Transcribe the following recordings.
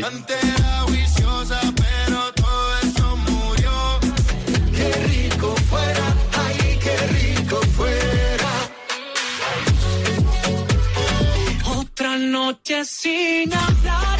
Antes era viciosa, pero todo eso murió. Qué rico fuera, ay, qué rico fuera. Otra noche sin hablar,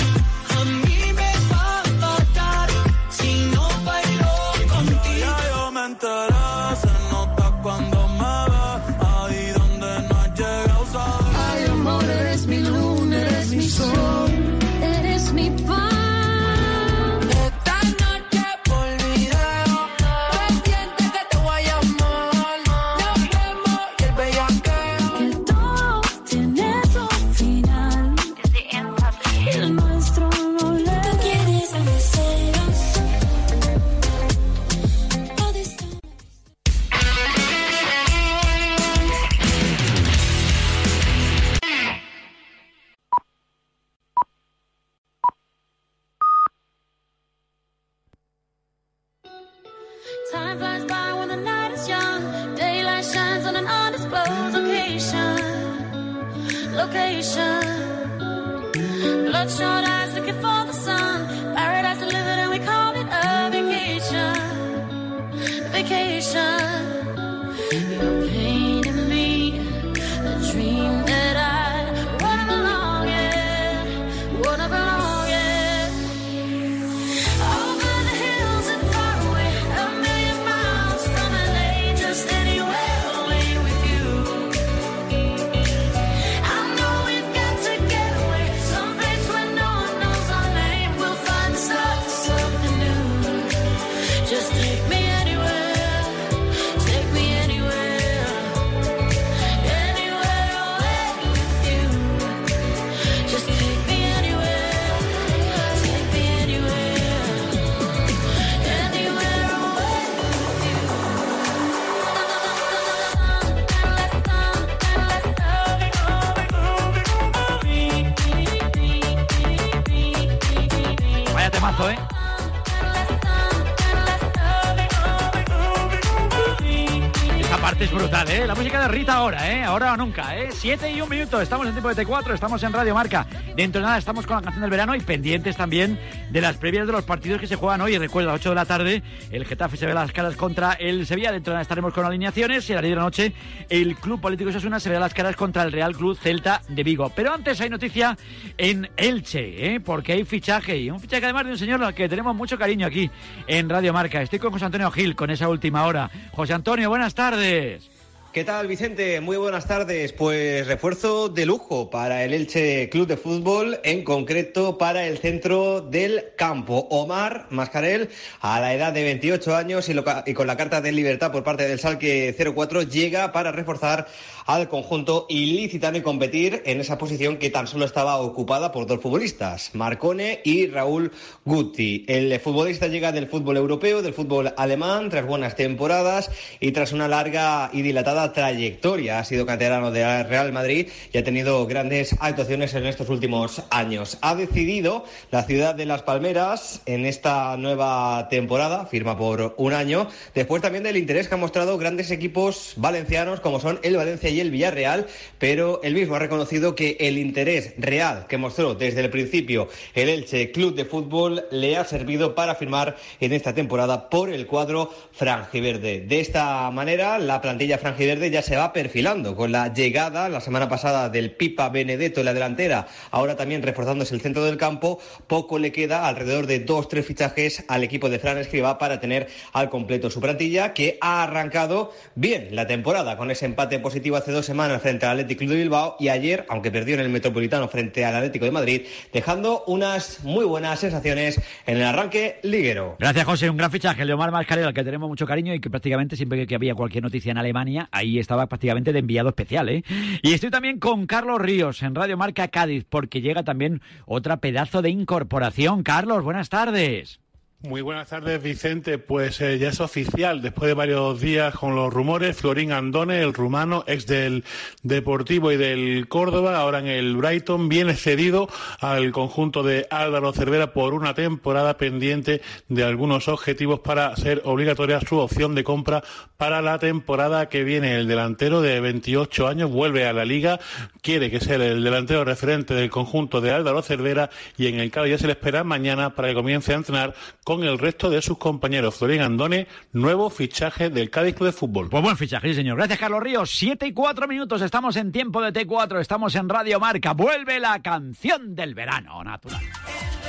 ahora, ¿eh? Ahora o nunca, ¿eh? Siete y un minuto, estamos en tiempo de T4, estamos en Radio Marca. Dentro de nada estamos con la canción del verano y pendientes también de las previas de los partidos que se juegan hoy. Recuerda, a 8 de la tarde, el Getafe se ve las caras contra el Sevilla. Dentro de nada estaremos con alineaciones y a las 10 de la noche, el Club Político Osasuna se ve las caras contra el Real Club Celta de Vigo. Pero antes hay noticia en Elche, ¿eh? Porque hay fichaje y un fichaje además de un señor al que tenemos mucho cariño aquí en Radio Marca. Estoy con José Antonio Gil con esa última hora. José Antonio, buenas tardes. ¿Qué tal, Vicente? Muy buenas tardes. Pues refuerzo de lujo para el Elche Club de Fútbol, en concreto para el centro del campo. Omar Mascarel, a la edad de 28 años y, y con la carta de libertad por parte del Salque 04, llega para reforzar al conjunto ilicitano y competir en esa posición que tan solo estaba ocupada por dos futbolistas, Marcone y Raúl Guti. El futbolista llega del fútbol europeo, del fútbol alemán, tras buenas temporadas y tras una larga y dilatada trayectoria. Ha sido canterano de Real Madrid y ha tenido grandes actuaciones en estos últimos años. Ha decidido la ciudad de Las Palmeras en esta nueva temporada, firma por un año, después también del interés que han mostrado grandes equipos valencianos como son el Valencia y el Villarreal, pero él mismo ha reconocido que el interés real que mostró desde el principio el Elche Club de Fútbol le ha servido para firmar en esta temporada por el cuadro franjiverde. De esta manera, la plantilla franjiverde ya se va perfilando con la llegada la semana pasada del Pipa Benedetto en la delantera, ahora también reforzándose el centro del campo, poco le queda, alrededor de dos, tres fichajes al equipo de Fran Escriba para tener al completo su plantilla, que ha arrancado bien la temporada con ese empate positivo hace dos semanas frente al Club de Bilbao y ayer, aunque perdió en el Metropolitano frente al Atlético de Madrid, dejando unas muy buenas sensaciones en el arranque liguero. Gracias, José. Un gran fichaje, el de Omar Mascarel, al que tenemos mucho cariño y que prácticamente siempre que- que había cualquier noticia en Alemania, ahí estaba prácticamente de enviado especial, ¿eh? Y estoy también con Carlos Ríos en Radio Marca Cádiz, porque llega también otra pedazo de incorporación. Carlos, buenas tardes. Muy buenas tardes, Vicente. Pues eh, ya es oficial, después de varios días con los rumores, Florín Andone, el rumano, ex del Deportivo y del Córdoba, ahora en el Brighton, viene cedido al conjunto de Álvaro Cervera por una temporada pendiente de algunos objetivos para ser obligatoria su opción de compra para la temporada que viene. El delantero de 28 años vuelve a la liga, quiere que sea el delantero referente del conjunto de Álvaro Cervera y en el caso ya se le espera mañana para que comience a entrenar el resto de sus compañeros. Florín Andone, nuevo fichaje del Cádiz Club de Fútbol. Pues buen fichaje, sí, señor. Gracias, Carlos Ríos. Siete y cuatro minutos. Estamos en tiempo de T4. Estamos en Radio Marca. Vuelve la canción del verano, natural.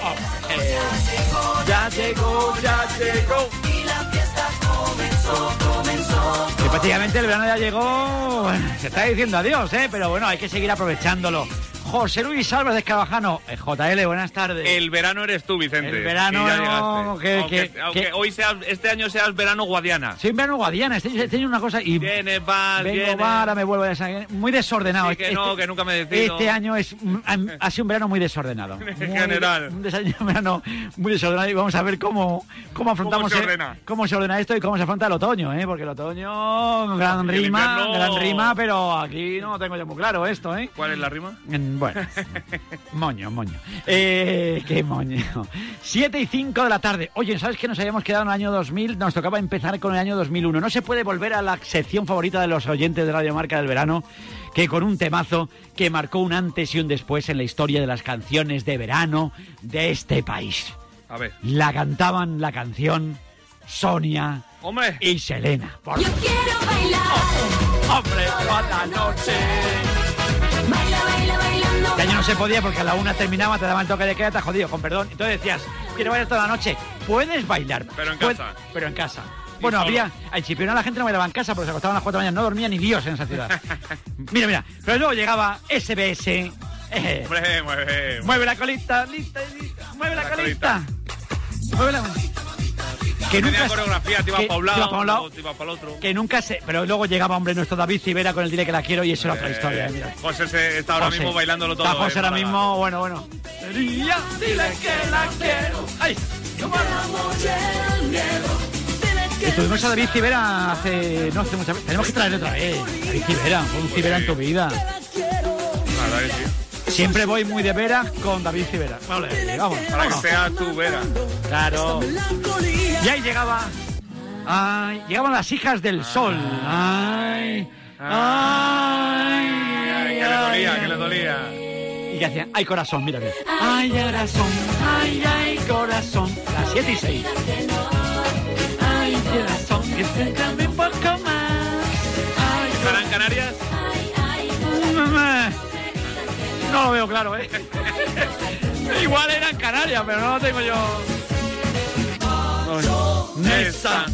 Hombre, ya llegó, ya llegó. Y la fiesta comenzó, comenzó. Y prácticamente el verano ya llegó. Se está diciendo adiós, ¿eh? Pero bueno, hay que seguir aprovechándolo. José Luis Álvarez de Carvajano. Eh, JL, buenas tardes. El verano eres tú, Vicente. El verano, ya que- aunque que- aunque que- hoy sea, este año seas verano guadiana. En verano Guadiana. Este, este año una cosa y Vienes, vas, vengo vienes. para, me vuelvo a Muy desordenado. Sí, que no, que nunca me decido. Este año es ha- sido un verano muy desordenado. Muy- general. Un desa- un verano muy desordenado y vamos a ver cómo, cómo afrontamos ¿Cómo se eh, ordena? cómo se ordena esto y cómo se afronta el otoño, ¿eh? Porque el otoño, gran rima, gran rima, pero aquí no tengo yo muy claro esto, ¿eh? ¿Cuál es la rima? Bueno, moño, moño. Eh, qué moño. 7 y 5 de la tarde. Oye, ¿sabes que nos habíamos quedado en el año 2000? Nos tocaba empezar con el año 2001. No se puede volver a la sección favorita de los oyentes de Radio Marca del verano que con un temazo que marcó un antes y un después en la historia de las canciones de verano de este país. A ver. La cantaban la canción Sonia Hombre. y Selena. Por Yo quiero bailar, hombre, toda la noche. Año no se podía porque a la una terminaba, te daban toque de queda, te jodido, con perdón. Entonces decías, quiero bailar toda la noche. Puedes bailar. Pero en casa. Pero en casa. Bueno, solo. había. Al Chipiona la gente no bailaba en casa porque se acostaban a las 4 de la mañana, no dormía ni Dios en esa ciudad. mira, mira. Pero luego llegaba SBS. eh, mueve. mueve la colita, lista, lista, mueve la La colita. Mueve la Que nunca, coreografía, te ibas que- para un te ibas lado, pa' un lado. luego te ibas para el otro. que nunca se. Pero luego llegaba, hombre, nuestro David Civera con el Dile que la quiero y eso era otra historia, eh, mira. José se está ahora José. mismo bailándolo todo. Está José eh, ahora mismo, bueno, bueno. Dile que la quiero. ¡Ay! Estuvimos a David Civera hace. No hace muchas veces. Tenemos que traerle otra vez. David Civera, un Civera en tu vida. La verdad que sí. Siempre voy muy de veras con David Civera. Vale, vamos. Para que sea tu vera. Claro. Y ahí llegaba. Ay, llegaban las hijas del sol. Ay. Ay. Ay, que le dolía, que le dolía. Y que hacían, ay corazón, mira. Ay corazón, ay, ay corazón. Las 7 y 6. Ay corazón, que céntrame un poco más. ¿Estarán Canarias? No lo veo claro, ¿eh? Igual eran Canarias, pero no lo tengo yo. Nesta,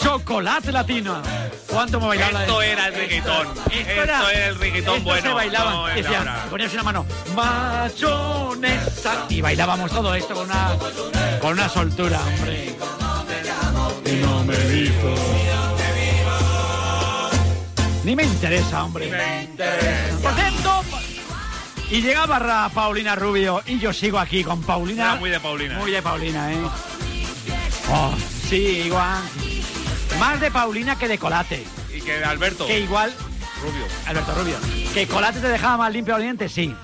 chocolate latino. ¿Cuánto me bailaba Esto era el reggaetón. Esto Esto era, era el reggaetón esto bueno. se bailaba. no el de decían, ahora. ponías una mano, mayonesa. Y bailábamos todo esto con una, con una soltura, hombre. Y no me dijo. Ni me interesa, hombre. Por cierto, y llegaba Ra- Paulina Rubio y yo sigo aquí con Paulina. Era muy de Paulina. Muy de Paulina, ¿eh? Oh, sí, igual. Más de Paulina que de Colate. Y que de Alberto. Que igual, Rubio. Alberto Rubio, que Colate te dejaba más limpio los dientes, sí.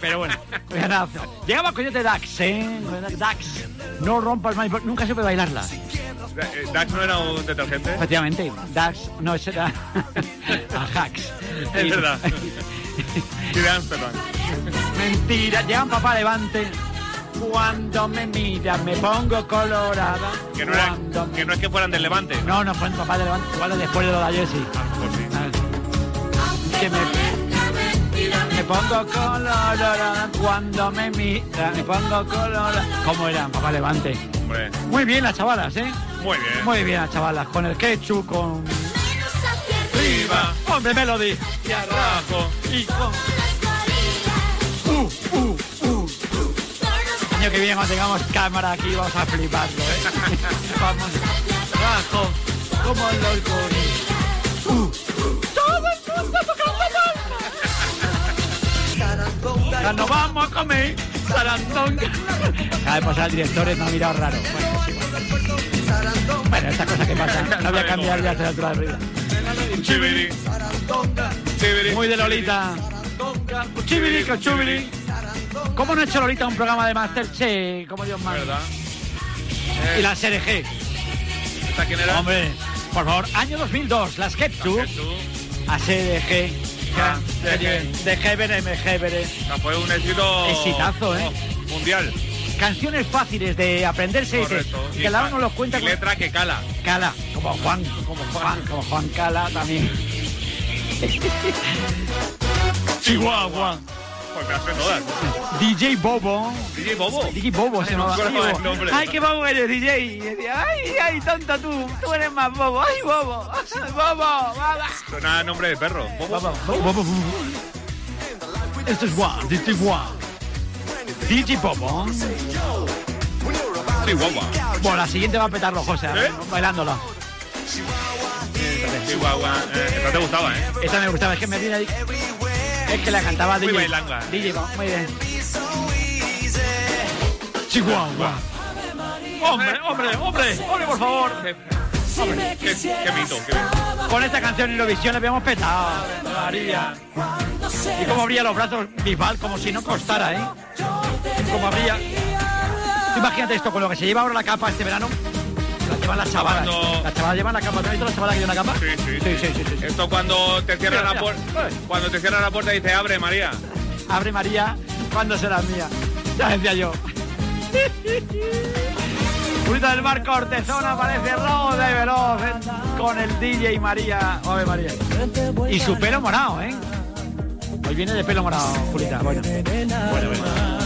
Pero bueno, llegaba Coyote Dax, ¿eh? Dax, no rompas más, nunca supe bailarla. Eh, Dax no era un detergente. Efectivamente, Dax, no, ese era Ajax. Es verdad. Y de Amsterdam. Mentira, llegan papá Levante. Cuando me mira me pongo colorada. Que no, era, Cuando me- que no es que fueran del Levante. No, no fue papá de Levante, igual después de lo de ayer sí. Pues sí. Ah. Que me, me pongo colorada cuando me mira, me pongo colorada. ¿Cómo era, papá Levante? Hombre, Muy bien las chavalas, ¿eh? muy bien. Muy bien las chavalas, con el ketchup, con... Arriba Hombre, Melody. y abajo. Y con... Año que viene cuando tengamos cámara aquí vamos a fliparlo, ¿eh? vamos abajo, como los. Uh, uh. Todo el mundo tocando palmas. Ya nos vamos a comer Sarandonga. Cada vez pasar el director me ha mirado raro. Bueno, es igual. Bueno, estas cosas que pasan. No voy a cambiar ya a esta altura de. Chibiri. Muy de Lolita. Chubiri. ¿Cómo no ha hecho Lolita un programa de Masterchef como Dios manda? ¿Verdad? Y la SRG. ¿Esta quién era? Hombre, por favor, año 2002, las Skeptu, Tú. ASDG, Ah, de Hebere, Hebere. O sea, fue un éxito. Exitazo, ¿eh? mundial. Canciones fáciles de aprenderse y que cada uno los cuenta y con que cala. Cala, como Juan, como Juan, como Juan Cala también. Chihuahua. Pues me las sé todas. DJ Bobo. DJ Bobo. DJ Bobo se llamaba. Ay, qué bobo eres, DJ. Y decía, ay, ay, tonta tú, tú eres más bobo. Ay, bobo, bobo, baba. Suena nombre de perro. Bobo. Bobo, bobo, bobo. Esto es Juan, DJ Juan. DJ Bobo. Guagua. Bueno, la siguiente va a petarlo, José, ¿Eh? bailándola. Guagua. Eh, esta te gustaba, ¿eh? Esta me gustaba, es que me viene ahí. Es que la cantaba Muy DJ. bailanga. DJ, muy bien. Chihuahua. Hombre, hombre, hombre, hombre, por favor. Qué, qué, qué mito, qué mito. Con esta canción Eurovisión le habíamos petado. María. Y como abría los brazos Bisbal, como si no costara, ¿eh? Como abría. Tú Imagínate esto, con lo que se lleva ahora la capa este verano. La llevan las chavalas. Cuando- Las chavalas llevan la capa. ¿Te has visto la que lleva una capa? Sí, sí, sí, sí, sí, sí. Esto cuando te cierran la puerta. Cuando te cierran la puerta dice abre María. Abre María, ¿cuándo será mía? Ya decía yo. Purita del Mar Cortezona aparece rojo de veloz ¿eh? con el DJ María. Ave María. Y su pelo morado, ¿eh? Hoy viene de pelo morado, Julita. Bueno. Bueno, bueno.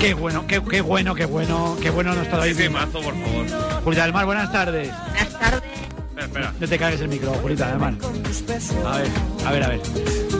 Qué bueno, qué, qué bueno, qué bueno, qué bueno nos está sí, mazo, por favor. Julita del Mar, buenas tardes. Buenas tardes. Espera, espera. No te cagues el micro, Julita del Mar. A ver, a ver, a ver.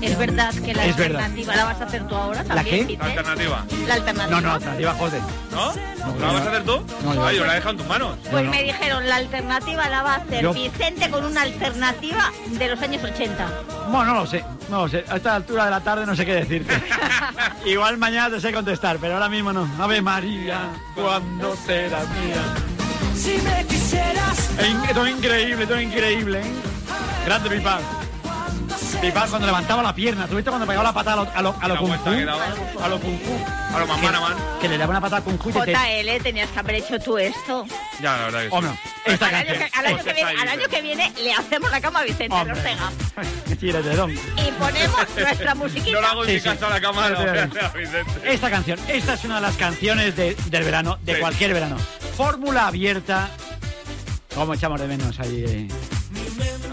Es verdad que la Es verdad. alternativa la vas a hacer tú ahora también, qué? Vicente? Alternativa. La alternativa. No, no, alternativa, José. ¿No? No, ¿La vas a hacer tú? no, yo- yo la he dejado en tus manos. Pues no. me dijeron, la alternativa la va a hacer Yo- Vicente con una alternativa de los años 80. Bueno, no lo sé, no lo sé. A esta altura de la tarde no sé qué decirte. Igual mañana te sé contestar, pero ahora mismo no. Ave María, cuando será mía. Si me quisieras, In- Todo increíble, todo increíble, ¿eh? Grande Pipa. Cuando levantaba la pierna. ¿Tú viste cuando pegaba la patada a lo, a lo, a lo La kung fu? A lo kung fu. A lo man man. Que le daba una patada kung fu y te... te- JL, tenías que haber hecho tú esto. Ya, la verdad que sí. Hombre, esta Al año, canción. que, al año Pues que viene, está ahí, al año que viene le hacemos la cama a Vicente Hombre. Ortega. Y ponemos nuestra musiquita. No lo hago a la cama, no. Efectivamente. Vicente. Esta canción, esta es una de las canciones de- del verano, de Sí. cualquier verano. Fórmula abierta. ¿Cómo echamos de menos ahí?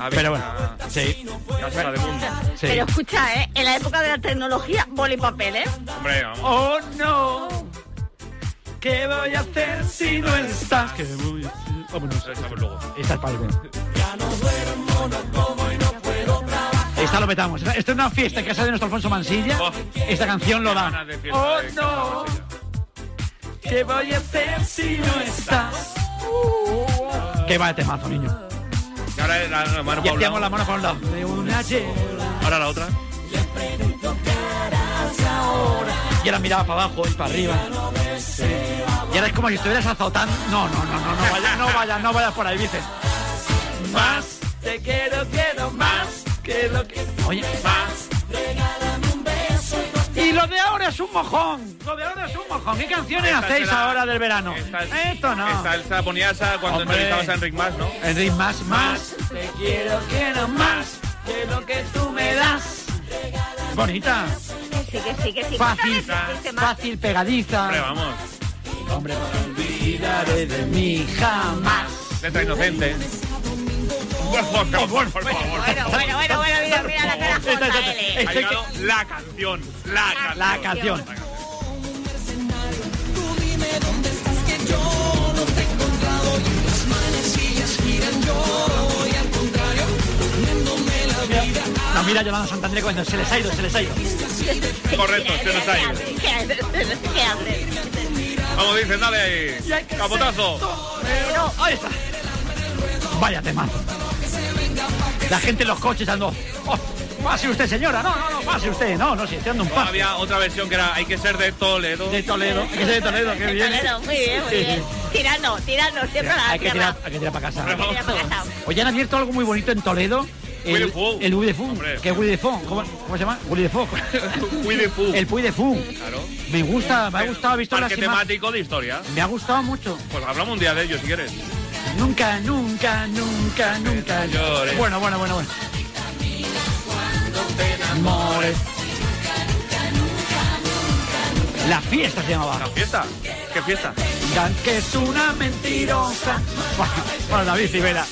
Eh? Pero bueno, sí, Casa de mundo. sí. Pero escucha, ¿eh? En la época de la tecnología, boli y papel, ¿eh? Hombre, vamos. Oh no, ¿qué voy a hacer si no estás? ¿Qué voy a hacer? Vámonos. Eso sabes luego. Esta es para el bueno. Esta lo metamos. Esto es una fiesta en casa de nuestro Alfonso Mansilla. Oh. Esta canción lo da. Oh de no, ¿qué voy a hacer si no estás? Qué va de temazo, niño. Y ahora la, la mano para un lado. la mano por un lado. De una yela. Ahora la otra. Y ahora miraba para abajo y para arriba. Sí. Y ahora es como si estuvieras azotando. No, no, no, no, no vayas, no vayas, no vayas por ahí, dices. Más, te quiero, quiero más. Que lo que. Oye, más. Y lo de ahora es un mojón. Lo de ahora es un mojón. ¿Qué canciones Esta hacéis será- ahora del verano? Esta, Esto no. Esta esa ponías cuando entrevistabas a Enric Más, ¿no? Enrique, más, más. Te quiero, quiero más. Que lo que tú me das. Bonita. Que sí, que sí, que sí. Fácil, fácil, pegadiza. Hombre, vamos. Hombre, olvidaré de mí jamás. Letra inocente. Por favor, por favor. Bueno, bueno, bueno, bueno, mira, mira la Esta, esta, la canción. La canción. La canción. No, mira Yolanda Santander cuando se les ha ido, se les ha ido. Correcto, se nos ha ido. ¿Qué. Vamos, dicen, dale ahí. Capotazo. Pero, Ahí está. Vaya temazo. La gente en los coches ando. oh, Pase usted, señora. No, no, no, pase usted. No, no, si estoy dando un paso. había otra versión que era hay que ser de Toledo. De Toledo. Hay que ser de Toledo, qué bien. Toledo, muy bien, muy bien. Tirando, tirando, siempre la Hay que tirar, hay que tirar para casa. Que. Oye, han abierto algo muy bonito en Toledo. El, el Puy de Fou. Hombre. ¿Qué es Puy de Fou? ¿Cómo, ¿Cómo se llama? Puy de Fou. Puy de Fu. El Puy de Fou. Claro. Me gusta, me ha gustado, he visto las temático de historia. Me ha gustado mucho. Pues hablamos un día de ello si quieres. Nunca, nunca, nunca, nunca. llores. Bueno, bueno, bueno, bueno. La fiesta se llamaba. ¿La fiesta? ¿Qué fiesta? Dan que es una mentirosa. Bueno, David Rivera.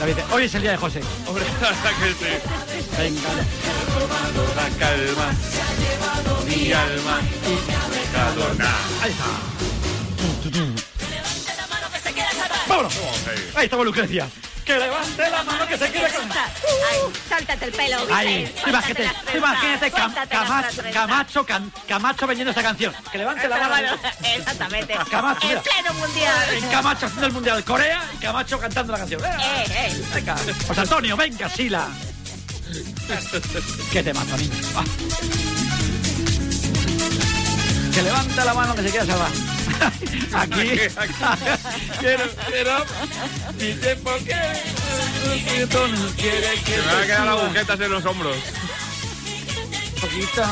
David, hoy es el día de José. Hombre, la verdad que sí. Venga. La calma. Mi alma. Cadorna. Ahí está. ¡Vámonos! Ahí estamos, Lucrecia. Que levante la mano que se quiere con... Ay, sáltate el pelo, tú imagínate, imagínate Camacho. Camacho, Cam- Camacho vendiendo esta canción. Que levante la mano. Exactamente. Camacho, En pleno mundial. En Camacho haciendo el Mundial de Corea y Camacho cantando la canción. Eh, eh. Venga. José Antonio, venga, Sila. ¿Qué te mato, niño? Que levanta la mano que se quiera salvar. Aquí. quiero, quiero. Dice por qué. Se me van a quedar las suba. agujetas en los hombros. poquito.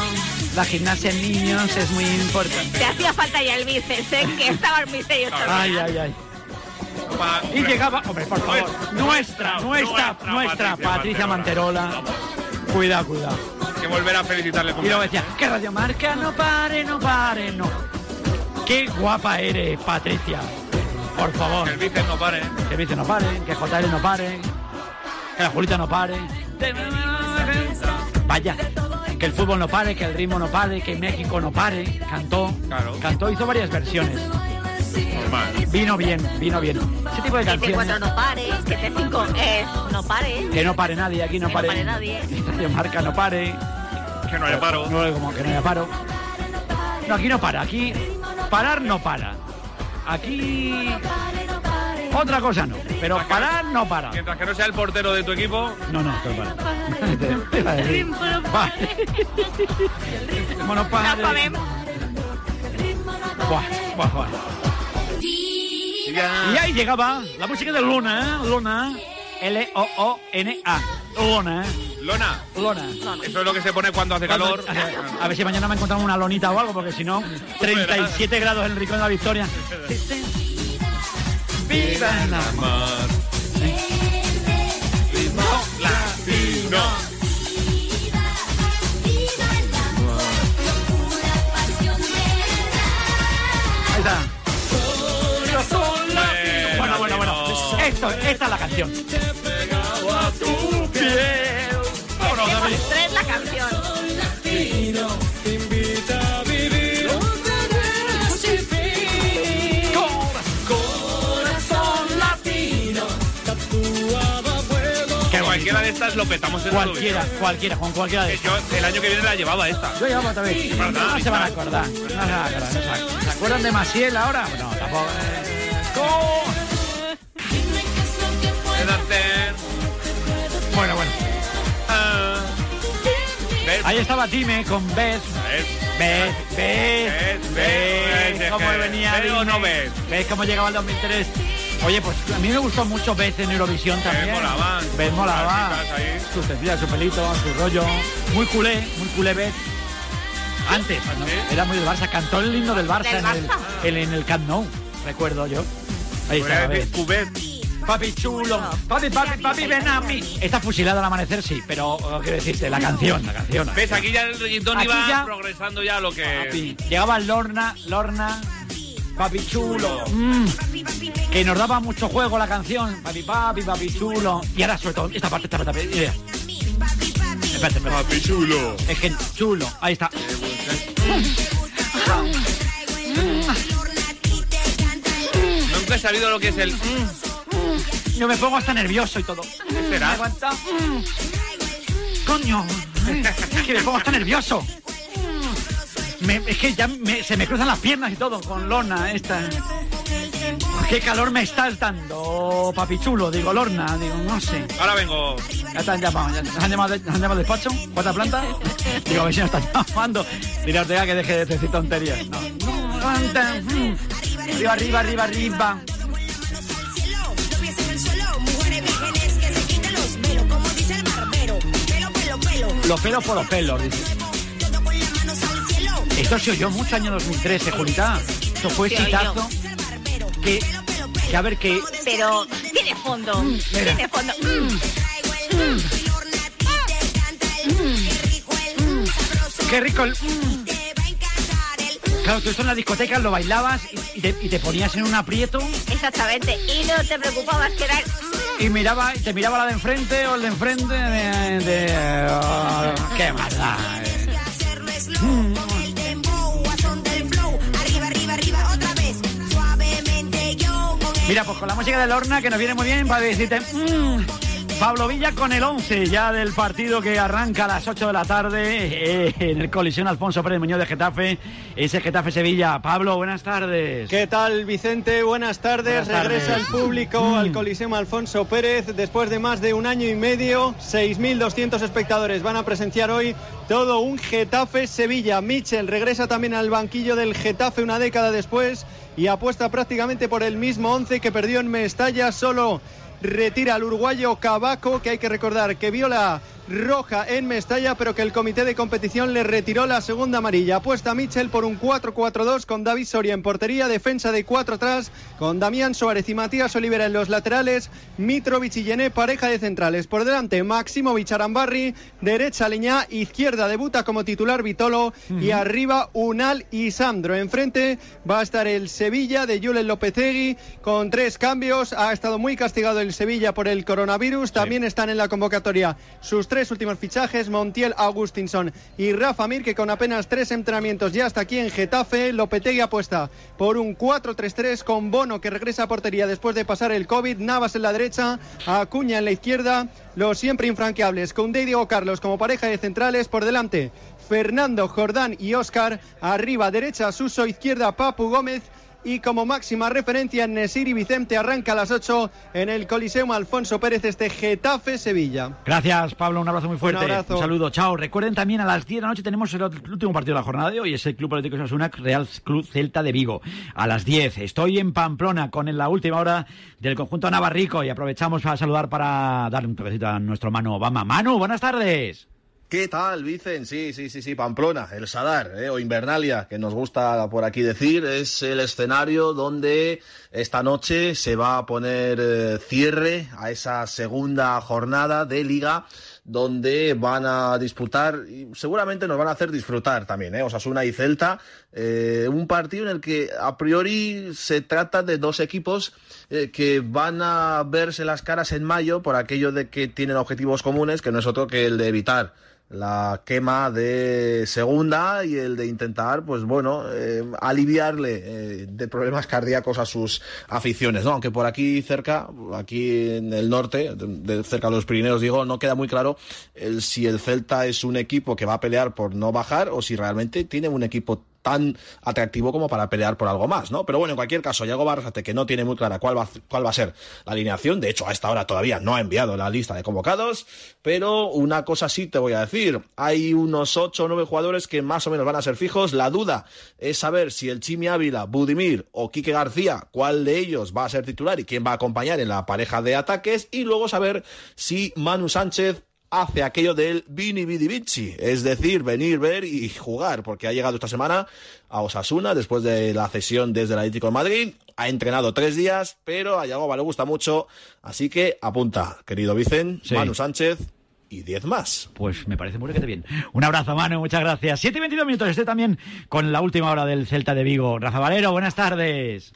La gimnasia en niños es muy importante. Te hacía falta ya el bíceps, ¿eh? que estaba muy serio. Ay, ay, ay. Pa- Y llegaba, hombre, por favor, nuestra, nuestra, Nuestra nuestra Patricia Patricia Manterola. Manterola. Cuidado, cuidado. Hay que volver a felicitarle. Y luego decía, que Radio Marca no pare, no pare, no. Qué guapa eres, Patricia. Por favor. Que el bíceps no pare. Que Vice no pare, que JL no pare, que la Julita no pare. Vaya, que el fútbol no pare, que el ritmo no pare, que México no pare. Cantó, Claro. cantó, hizo varias versiones. Normal. Vino bien, vino bien. Ese tipo de Que canciones. no pare, que te cinco es no pare. Que no pare nadie, aquí no Que no pare. pare nadie. Radio Marca no pare. Que no haya paro. No, como que no haya paro. No, aquí no para, aquí parar no para. Aquí otra cosa no, pero parar no para. Mientras que no sea el portero de tu equipo, No, no, esto para. Te iba a decir. Vale. Ritmo no pare. No podemos. Buah, buah, buah. Y ahí llegaba la música de Luna, ¿eh? Luna, L-O-O-N-A. Luna, ¿eh? Lona. Lona. Eso es lo que se pone cuando hace calor. A ver si mañana me encontramos una lonita o algo, porque si no, 37 grados en el Rincón de la Victoria. ¡Viva la Mar. Latino. Esta es la canción. Vámonos, David. Tres la canción. Corazón latino. Que cualquiera de estas lo petamos en Cualquiera, cualquiera, con cualquiera de Que Yo el año que viene la llevaba esta. Yo llamo también. verdad, No se van a Ismael. acordar. No se van a acordar. no se van a acordar. ¿Se acuerdan de Maciel ahora? No, tampoco. Bueno, bueno. Ah. Ahí estaba Dime con Beth. ¿Ves? ¿Ves? ¿Ves? ¿Cómo venía? ¿Ves o no ves? ¿Ves cómo llegaba el 2003? Oye, pues a mí me gustó mucho Beth en Eurovisión también. Beth molaba. Chicas ahí. Su sencilla, su pelito, su rollo. Muy culé, muy culé Beth. Antes, era muy del Barça. Cantó el himno del Barça, ¿Del en, el, Barça? en, el Camp Nou, recuerdo yo. Ahí Voy está, a decir Beth. Papi chulo, papi, papi, papi, ven a mí. Está fusilada al amanecer, sí, pero eh, quiero decirte, la canción, la canción. ¿Ves? Aquí ya el reggaetón Aquí iba ya- progresando ya lo que... Papi. Llegaba Lorna, Lorna, papi chulo. mm, que nos daba mucho juego la canción. Papi, papi, papi chulo. Y ahora sobre todo, esta parte, esta parte, mira. Espérate, espérate. Papi chulo. Es que chulo, ahí está. Nunca he sabido lo que es el... mm, Yo me pongo hasta nervioso y todo. ¿Qué será? Me aguanta. Coño, es que me pongo hasta nervioso. me- es que ya me- se me cruzan las piernas y todo con lona esta. ¿Qué calor me estás dando, papichulo? Digo, Lorna, digo, no sé. Ahora vengo. Ya te han llamado, ya te han llamado, han llamado despacho, cuarta planta. Digo, a ver si nos están llamando. Dile que deje de decir tonterías. No. Mm. Arriba, arriba, arriba, Los pelos por los pelos, dice. Esto se oyó mucho año 2013, Julita. Esto fue Se exitazo. Que, que a ver, que Pero tiene fondo. mira. Tiene fondo. Mm. Qué rico el... Claro, tú esto en la discoteca lo bailabas y, te, y te ponías en un aprieto Exactamente. Y no te preocupabas que era. mm, y miraba, y te miraba la de enfrente o el de enfrente de... de- oh, ¡Qué maldad! Mira, pues con la música de Lorna que nos viene muy bien para decirte... mm, Pablo Villa con el 11 ya del partido que arranca a las 8 de la tarde eh, en el colisión Alfonso Pérez Muñoz de Getafe. Ese Getafe Sevilla. Pablo, buenas tardes. ¿Qué tal, Vicente? Buenas tardes. Buenas tardes. Regresa el público Mm. al Coliseo Alfonso Pérez después de más de un año y medio. 6.200 espectadores van a presenciar hoy todo un Getafe-Sevilla. Michel regresa también al banquillo del Getafe una década después y apuesta prácticamente por el mismo 11 que perdió en Mestalla. Solo retira al uruguayo Cavaco, que hay que recordar que vio la roja en Mestalla, pero que el comité de competición le retiró la segunda amarilla. Apuesta Michel por un 4-4-2 con David Soria en portería, defensa de 4 atrás, con Damián Suárez y Matías Olivera en los laterales, Mitrovic y Yené, pareja de centrales. Por delante, Maximovic Arambarri, derecha Leñá, izquierda debuta como titular Vitolo y arriba Unal y Sandro. Enfrente va a estar el Sevilla de Julen Lopetegui con tres cambios. Ha estado muy castigado el Sevilla por el coronavirus. También están en la convocatoria sus tres últimos fichajes, Montiel, Augustinson y Rafa Mir, que con apenas tres entrenamientos ya está aquí en Getafe. Lopetegui apuesta por un 4-3-3 con Bono que regresa a portería después de pasar el COVID, Navas en la derecha, Acuña en la izquierda, los siempre infranqueables, con y Diego Carlos como pareja de centrales por delante. Fernando, Jordán y Óscar, arriba derecha Suso, izquierda Papu Gómez y como máxima referencia Nesir y Vicente arranca a las 8 en el Coliseum Alfonso Pérez este Getafe Sevilla. Gracias, Pablo. Un abrazo muy fuerte. Un abrazo. saludo. Chao. Recuerden también a las 10 de la noche tenemos el, último partido de la jornada de hoy. Es el Club Atlético Osasuna Real Club Celta de Vigo. A las 10. Estoy en Pamplona con la última hora del conjunto Navarrico y aprovechamos para saludar para darle un toquecito a nuestro Manu Obama. Manu, buenas tardes. ¿Qué tal, Vicen? Sí, sí, sí, sí, Pamplona, el Sadar, ¿eh? o Invernalia, que nos gusta por aquí decir, es el escenario donde esta noche se va a poner eh, cierre a esa segunda jornada de liga donde van a disputar y seguramente nos van a hacer disfrutar también, ¿eh? Osasuna y Celta, eh, un partido en el que a priori se trata de dos equipos eh, que van a verse las caras en mayo por aquello de que tienen objetivos comunes, que no es otro que el de evitar la quema de segunda y el de intentar, pues bueno, eh, aliviarle eh, de problemas cardíacos a sus aficiones, ¿no? Aunque por aquí cerca, aquí en el norte, de, cerca de los Pirineos, digo, no queda muy claro el, si el Celta es un equipo que va a pelear por no bajar o si realmente tiene un equipo tan atractivo como para pelear por algo más, ¿no? Pero bueno, en cualquier caso, Yago Barrasate, que no tiene muy clara cuál va, cuál va a ser la alineación, de hecho, a esta hora todavía no ha enviado la lista de convocados, pero una cosa sí te voy a decir, hay unos ocho o nueve jugadores que más o menos van a ser fijos, la duda es saber si el Chimi Ávila, Budimir o Quique García, cuál de ellos va a ser titular y quién va a acompañar en la pareja de ataques, y luego saber si Manu Sánchez hace aquello del Vini Vidi Vici, es decir, venir, ver y jugar, porque ha llegado esta semana a Osasuna después de la cesión desde el Atlético de Madrid, ha entrenado tres días, pero a Yagoba le gusta mucho, así que apunta, querido Vicen, Sí. Manu Sánchez y diez más. Pues me parece muy bien. Un abrazo, Manu, muchas gracias. 7 y 22 minutos, estoy también con la última hora del Celta de Vigo. Rafa Valero, buenas tardes.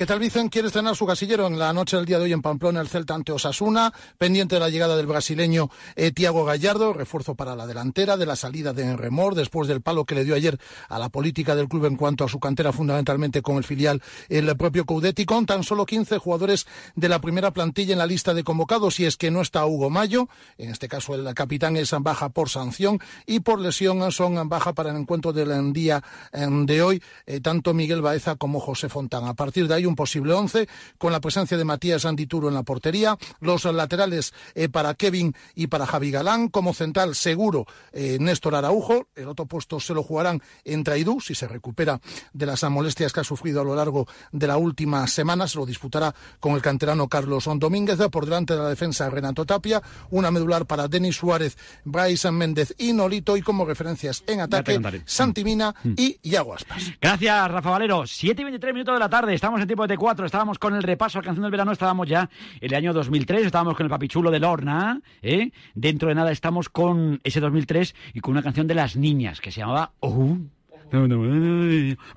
¿Qué tal, Vicen? Quiere estrenar su casillero en la noche del día de hoy en Pamplona, el Celta ante Osasuna, pendiente de la llegada del brasileño eh, Tiago Gallardo, refuerzo para la delantera, de la salida de Enremor, después del palo que le dio ayer a la política del club en cuanto a su cantera, fundamentalmente con el filial, el propio Coudetti, con tan solo 15 jugadores de la primera plantilla en la lista de convocados, y es que no está Hugo Mayo, en este caso el capitán es baja por sanción, y por lesión son baja para el encuentro del día eh, de hoy, eh, tanto Miguel Baeza como José Fontán. A partir de ahí, un posible once, con la presencia de Matías Andituro en la portería, los laterales eh, para Kevin y para Javi Galán, como central seguro eh, Néstor Araujo, el otro puesto se lo jugarán en Traidú, si se recupera de las molestias que ha sufrido a lo largo de la última semana, se lo disputará con el canterano Carlos Domínguez, por delante de la defensa Renato Tapia, una medular para Denis Suárez, Bryce Méndez y Nolito, y como referencias en ataque. Santimina y Iago Aspas. Gracias, Rafa Valero. 7 y 23 minutos de la tarde. Estamos en tiempo de T4. Estábamos con el repaso a canción del verano. Estábamos ya en el año 2003. Estábamos con el papichulo de Lorna. ¿eh? Dentro de nada estamos con ese 2003 y con una canción de las niñas que se llamaba Oh.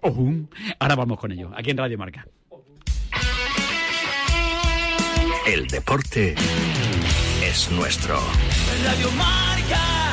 Oh. Ahora vamos con ello. Aquí en Radio Marca. El deporte es nuestro. Radio Marca.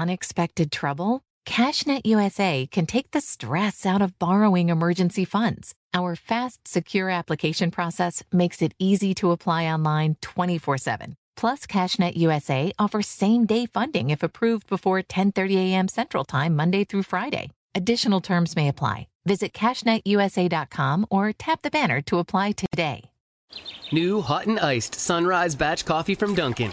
Unexpected trouble? CashNet USA can take the stress out of borrowing emergency funds. Our fast, secure application process makes it easy to apply online 24 7. Plus, CashNet USA offers same day funding if approved before 10:30 a.m. Central Time, Monday through Friday. Additional terms may apply. Visit cashnetusa.com or tap the banner to apply today. New hot and iced sunrise batch coffee from Dunkin'.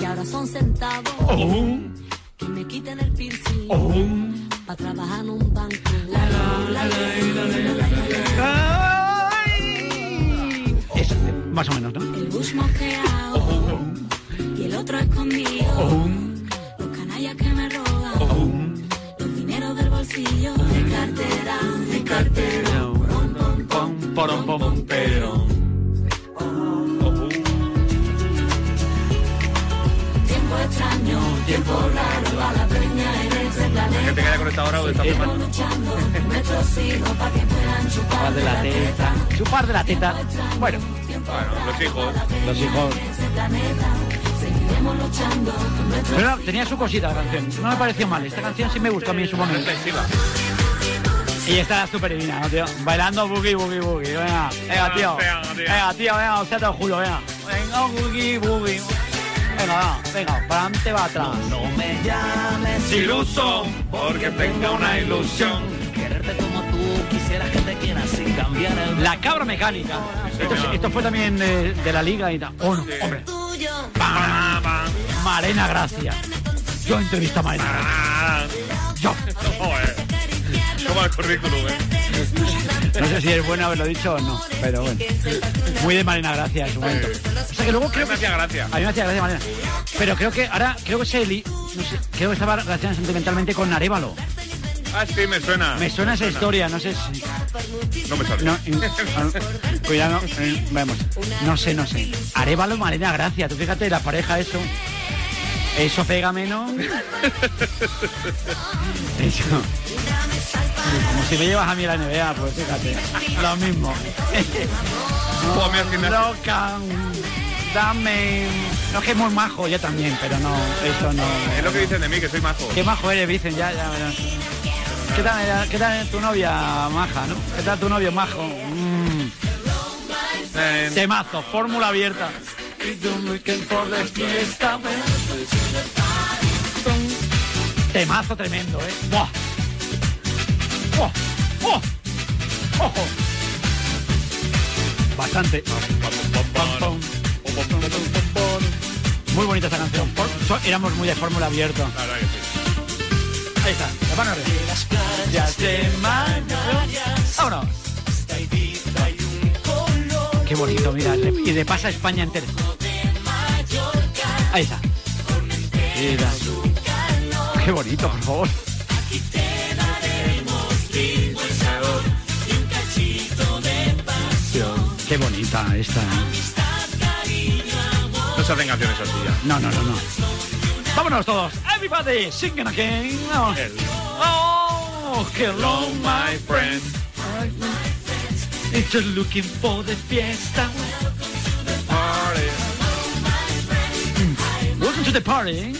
Que ahora son centavos. Que me quiten el piercing, para trabajar en un banco. La, la, la, la, la, la, la, la. Eso, más o menos, ¿no? El bush mosqueado y el otro escondido. Los canallas que me roban, los dineros del bolsillo, de cartera, de cartera. Porom, pom, pero. Tiempo tiempo raro, a la peña en este planeta. Que te queda conectado ahora o está Seguimos mal. luchando con nuestros hijos para que puedan chupar de la teta. Chupar de la teta. Bueno, Bueno, los hijos. los hijos. Pero tenía su cosita la canción. No me pareció mal. Esta canción sí me gustó a mí en su momento. Y esta era súper divina, ¿no, tío? Bailando boogie, boogie, boogie. Venga, venga, tío. Venga, tío. Venga, tío, venga, o sea, te lo juro, venga. Venga, boogie, boogie. Venga, va, venga, para adelante, va atrás. No me llames Iluso, porque tengo una ilusión. Quererte como tú quisieras que te quieras sin cambiar el La cabra mecánica. Esto, esto fue también de, de la liga y tal. Oh, no, hombre. Marena Gracia. Yo entrevista a Marena Gracia. Yo. Joder. Toma el currículum, ¿eh? No sé si es bueno haberlo dicho o no, pero bueno. Muy de Marina Gracia en su momento. O sea que luego creo que... hacía gracia. A mí me hacía gracia Marina. Pero creo que ahora, creo que se li- no sé, creo que estaba relacionada sentimentalmente con Arevalo. Ah, sí, me suena. Me suena esa historia, no sé si... No me. No, eh, cuidado, eh, vamos. No sé, no sé. Arevalo, Marina Gracia. Tú fíjate, la pareja, eso. Eso pega menos. Eso. Como si me llevas a mí a la NBA, pues fíjate. Lo mismo. Dame. No es que es muy majo, yo también, pero no, eso no. Es lo que dicen de mí, que soy majo. Qué majo eres, dicen, ya, ya verás. ¿Qué tal, ¿Qué tal tu novia maja, no? ¿Qué tal tu novio majo? Mm. Eh, Temazo, fórmula abierta. Temazo tremendo, ¿eh? ¡Buah! ¡Buah! ¡Buah! ¡Ojo! Bastante. Muy bonita esta canción. Éramos muy de fórmula abierta. Ahí está, la mano. Ya de Vámonos. Qué bonito, mira. Y de pasa España entera. Ahí está. Qué bonito, por favor. Qué bonita esta. ¿eh? No se hacen canciones así ya. No, no, no, no. Vámonos todos. Everybody singing again. Oh, oh hello, my friend. It's just looking for the fiesta. Welcome to the party.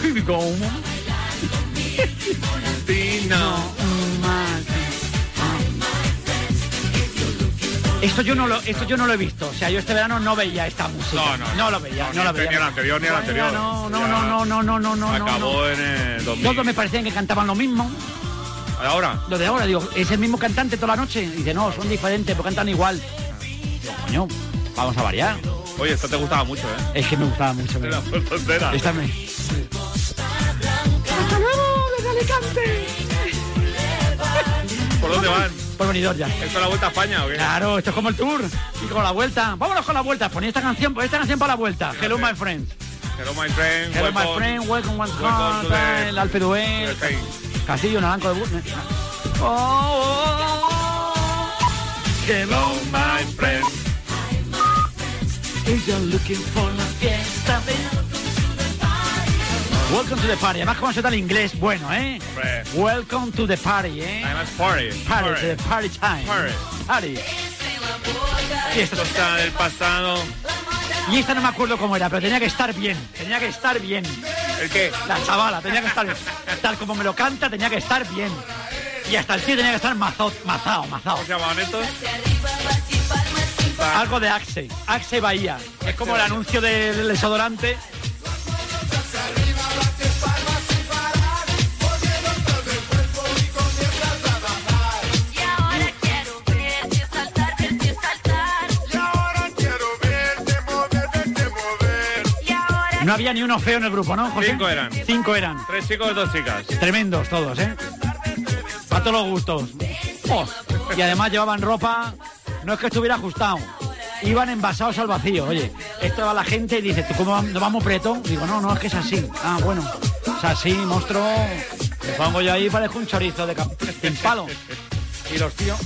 Here we go. Esto yo no lo, esto yo no lo he visto. O sea, yo este verano no veía esta música. No, no, no lo veía, no, ni lo veía. Ni el anterior, ni el anterior. No, no, no, no, no, no, no, no, no. Acabó en el 2000. Todos me parecían que cantaban lo mismo. Ahora. Lo de ahora, digo, es el mismo cantante toda la noche. Y dice, no, son diferentes, pero cantan igual. Digo, coño, vamos a variar. Oye, esto te gustaba mucho, ¿eh? Es que me gustaba mucho. Era tontera. Esta me... ¡Hasta luego, desde Alicante! ¿Por dónde van? Por venidor ya. ¿Esto es la vuelta a España o qué? Claro, esto es como el tour. Y con la vuelta. Vámonos con la vuelta. Poní esta canción, esta canción para la vuelta. Hello, my friends. Hello, my friend. Hello, my welcome. friend. Welcome Welcome the- El Alpe d'Huez. Castillo, Naranco de Burne. Oh, oh, oh. Hello, my friend. Looking for la fiesta, Welcome to the party. Además, como se tal inglés, bueno, ¿eh? Hombre, Welcome to the party, ¿eh? Además, party. Party, to the party time. Party. Party. Y esto Esto está del pasado. Y esta no me acuerdo cómo era, pero tenía que estar bien. Tenía que estar bien. ¿El qué? La chavala tenía que estar bien. Tal como me lo canta, tenía que estar bien. Y hasta el tío tenía que estar mazao, mazao, mazao. ¿Cómo se llamaban estos? Algo de Axe. Axe Bahía. Es como el anuncio del desodorante. No había ni uno feo en el grupo, ¿no, José? Cinco eran. Cinco eran. Tres chicos y dos chicas. Tremendos todos, ¿eh? A todos los gustos. Oh, Y además llevaban ropa, no es que estuviera ajustado. Iban envasados al vacío. Oye, esto va la gente y dice, ¿tú cómo no vamos preto? Digo, no, no, es que es así. Ah, bueno. Es así, monstruo. Me pongo yo ahí, parezco un chorizo de de palo. Y los tíos.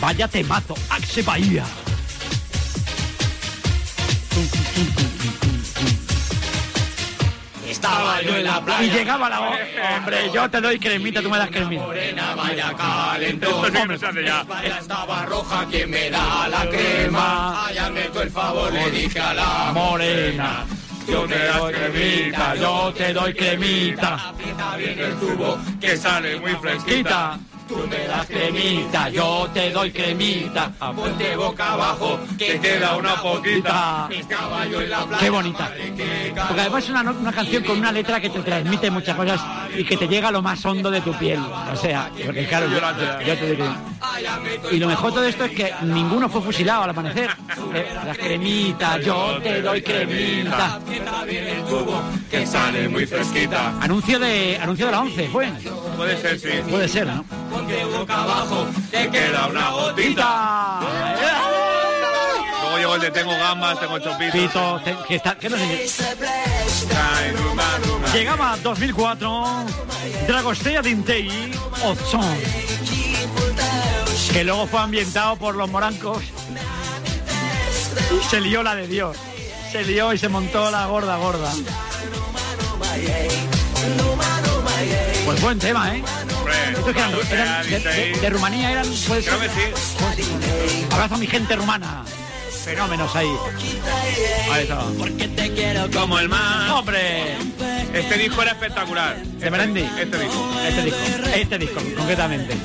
Vaya temazo, Axe Bahía. Estaba yo en la playa. Y llegaba la voz. Hombre, yo te doy cremita, tú me das cremita. Morena, vaya calentón. Esto no se hace ya. Estaba roja, quien me da la crema. Allá me el favor, le dije a la Morena, yo te doy cremita, yo te doy cremita. Aprieta bien el tubo, Que sale muy fresquita. Tú me das cremita, yo te doy cremita. Ponte boca abajo, que queda una poquita. Qué bonita. Porque además es una, una canción con una letra que te transmite muchas cosas y que te llega a lo más hondo de tu piel. O sea, porque claro, yo, yo- te digo Y lo mejor de todo esto es que ninguno fue fusilado al amanecer. Eh, Las cremitas, yo te doy cremita. Que sale muy fresquita. Anuncio de, anuncio de la 11, ¿fue? Puede ser, sí. Puede ser, ¿no? Boca abajo, te queda una gotita. Luego llegó el de tengo gambas, tengo chopitos. Pito, te- que está, que no sé. Llegaba 2004, Dragostea Dintei, Ozón, que luego fue ambientado por los morancos y se lió la de Dios. Se lió y se montó la gorda gorda. Pues buen tema, ¿eh? Estos eran, eran de, de- de Rumanía eran, puede ser. Sí. Abrazo a mi gente rumana. Fenómenos ahí. Ahí está. Porque te quiero como el mar. ¡Hombre! Este disco era espectacular. De Melendi. Este disco. Este disco, este disco, concretamente.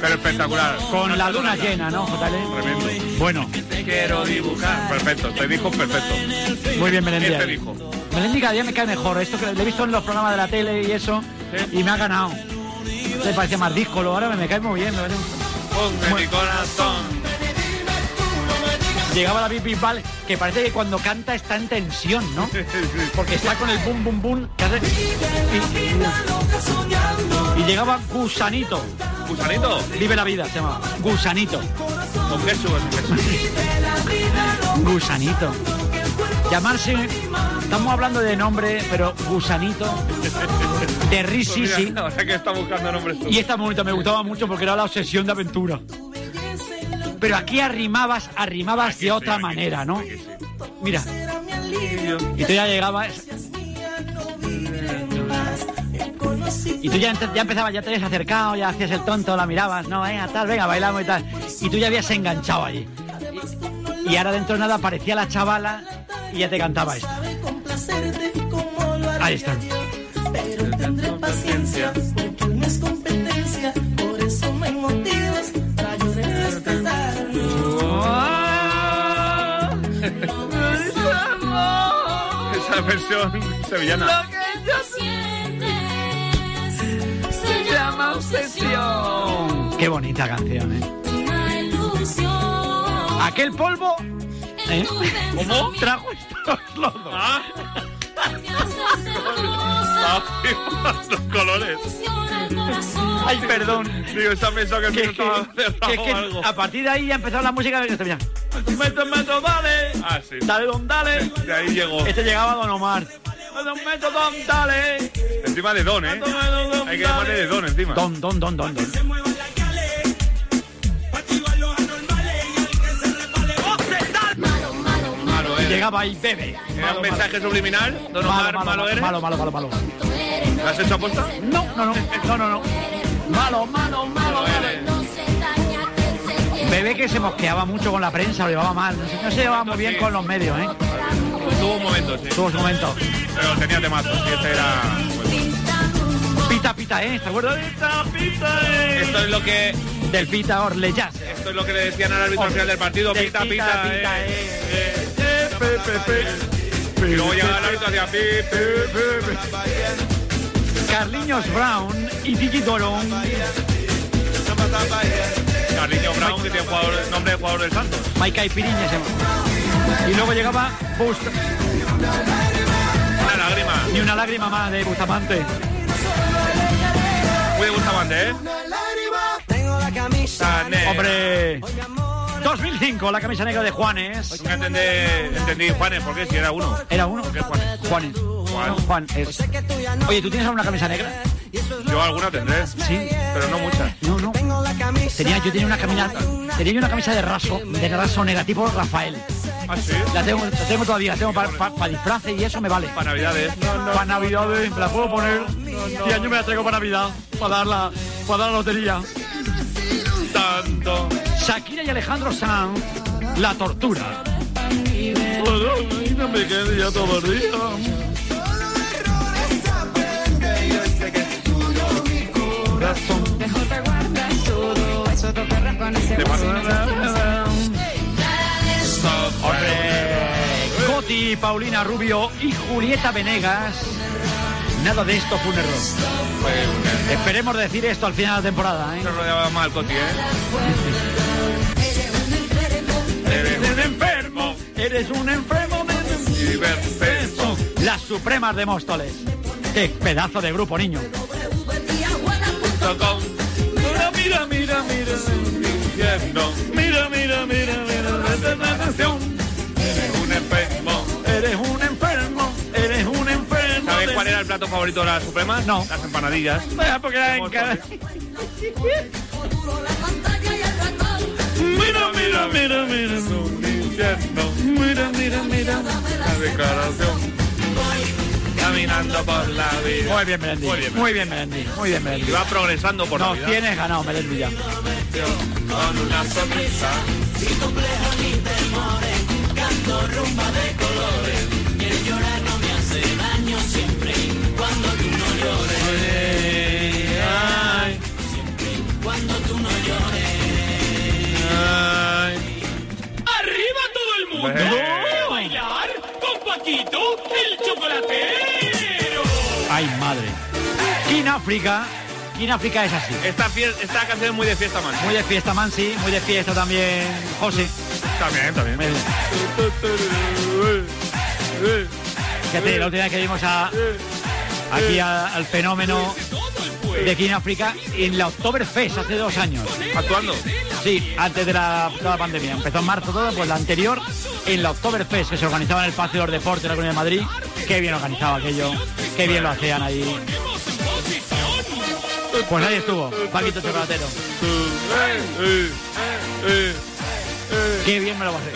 Pero espectacular. Con la luna llena, ¿no, JL? Tremendo. Bueno, Quiero dibujar. Perfecto, este disco perfecto. muy bien, Melendi. Este disco. Melendi cada día me cae mejor. Esto que lo he visto en los programas de la tele y eso, y me ha ganado. Le parecía más díscolo, ahora me cae muy bien. parece Ponme mi corazón. Llegaba la Bip Bip Bal, que parece que cuando canta está en tensión, ¿no? Porque está con el bum bum bum que hace... Y, y llegaba Gusanito. ¿Gusanito? Vive la vida, se llama. Gusanito. Con queso. Gusanito. Llamarse... Estamos hablando de nombre, pero Gusanito. De Risi, Pues sí. mira, Ahora que está buscando nombres tú. Y esta bonita me gustaba mucho porque era la obsesión de aventura. Pero aquí arrimabas, arrimabas de otra manera, ¿no? Mira. Y tú ya llegabas. Y tú ya, ya empezabas, ya te habías acercado, ya hacías el tonto, la mirabas, no, venga, tal, venga, bailamos y tal. Y tú ya habías enganchado allí. Y ahora dentro de nada aparecía la chavala y ya te cantaba esto. Ahí está. Paciencia, porque no es competencia, por eso me motivas para yo respetarlo. Esa versión sevillana. se llama obsesión. Qué bonita canción, ¿eh? Una ilusión. Aquel polvo. ¿eh? ¿Cómo? Trajo estos lodos. Ah, los colores. Ay, perdón. Digo, se ha pensado que el Que, que- que- que algo. a partir de ahí ya empezó la música de que mira. Metro, metro, dale. Ah, sí. Dale, don, dale. De ahí llegó. Este llegaba Don Omar. Metro, metro, don, dale. Encima de Don, ¿eh? Hay que llamarle de Don encima. Don, don, don, don, don. Y ¿eh? llegaba ahí, bebe. ¿Era un mensaje subliminal? Don Omar, malo, malo eres. malo, malo, malo, malo. ¿Lo has hecho aposta? No, no, no, no, no, no. Malo, malo, malo, malo. Bebé que se mosqueaba mucho con la prensa, lo llevaba mal. No se, no se llevaba muy bien con los medios, ¿eh? Tuvo un momento, sí. Tuvo su momento. Pero tenía temazos. Y este era. Pita, pita, ¿eh? ¿Te acuerdas? Pita, pita, ¿eh? Esto es lo que. Del Pita Orleyas. Esto es lo que le decían al árbitro al final del partido. Del Pita, pita, eh. eh. Eh, pe, pe, pe. Y luego llegaba el árbitro hacia pi, pi, pi, pi. Carliños Brown y Gigi Dolón. Carliño Brown, que tiene jugador, nombre de jugador del Santos. Maika y Piriña se llama. Y luego llegaba Bust. Una lágrima. Ni una lágrima más de Bustamante. Muy de Bustamante, ¿eh? Tengo la camisa. Hombre. 2005, la camisa negra de Juanes. Nunca entendí, entendí Juanes, ¿por qué? Si era uno. Era uno. ¿Por qué Juanes? Juanes. Juan. Juan es. Oye, ¿tú tienes alguna camisa negra? Yo alguna tendré. Sí. Pero no muchas. No, no. Tenía, yo tenía una camisa, tenía una camisa de raso, de raso negativo Rafael. ¿Ah, sí? La tengo, la tengo todavía, la tengo para disfraces y eso me vale. Para Navidades. Para Navidades, me la puedo poner. Y año me la traigo para Navidad, para dar la, para dar la lotería. Tanto. Shakira y Alejandro Sanz, la tortura. No me quede ya todo el día. Mejor te guardas todo eso, perra con ese Coti, Paulina Rubio y Julieta Venegas. Nada de esto fue un error. Esperemos decir esto al final de la temporada. ¿eh? Se rodeaba mal Coti, ¿eh? Eres un enfermo de enfermo. Las Supremas de Móstoles. Qué pedazo de grupo, niño. Mira, mira, mira, mira. Mira, mira, mira, mira, la canción. Eres un enfermo. Eres un enfermo, eres un enfermo. ¿Sabes de- cuál era el plato favorito de las Supremas? No. Las empanadillas. Vaya, porque era en cada- Mira, mira, mira, mira, infierno. Mira, mira, mira, la declaración. Caminando por la vida. Muy bien, Melendi. Muy bien, Muy bien, Melendi. Muy bien, Melendi. Y va progresando por la Nos vida. tienes ganado, Melendi, ya. Con una sonrisa. Sin complejo ni temores, canto rumba de colores. Y el llorar mundo! Bueno. ¡A bailar con Paquito, el chocolatero! Ay, madre. King África. King África es así. Esta, fie- esta canción es muy de fiesta, man. Muy de fiesta, Mansi. Muy de fiesta también, José. También, también. Muy bien. Fíjate, la última vez que vimos a, aquí a- al fenómeno de King África en la Oktoberfest hace dos años. ¿Actuando? Sí, antes de la, de la pandemia. Empezó en marzo todo, pues la anterior en la Oktoberfest que se organizaba en el Patio de los Deportes de la Comunidad de Madrid. Qué bien organizado aquello, qué bien lo hacían ahí. Pues ahí estuvo, Paquito Chocolatero. Qué bien me lo pasé.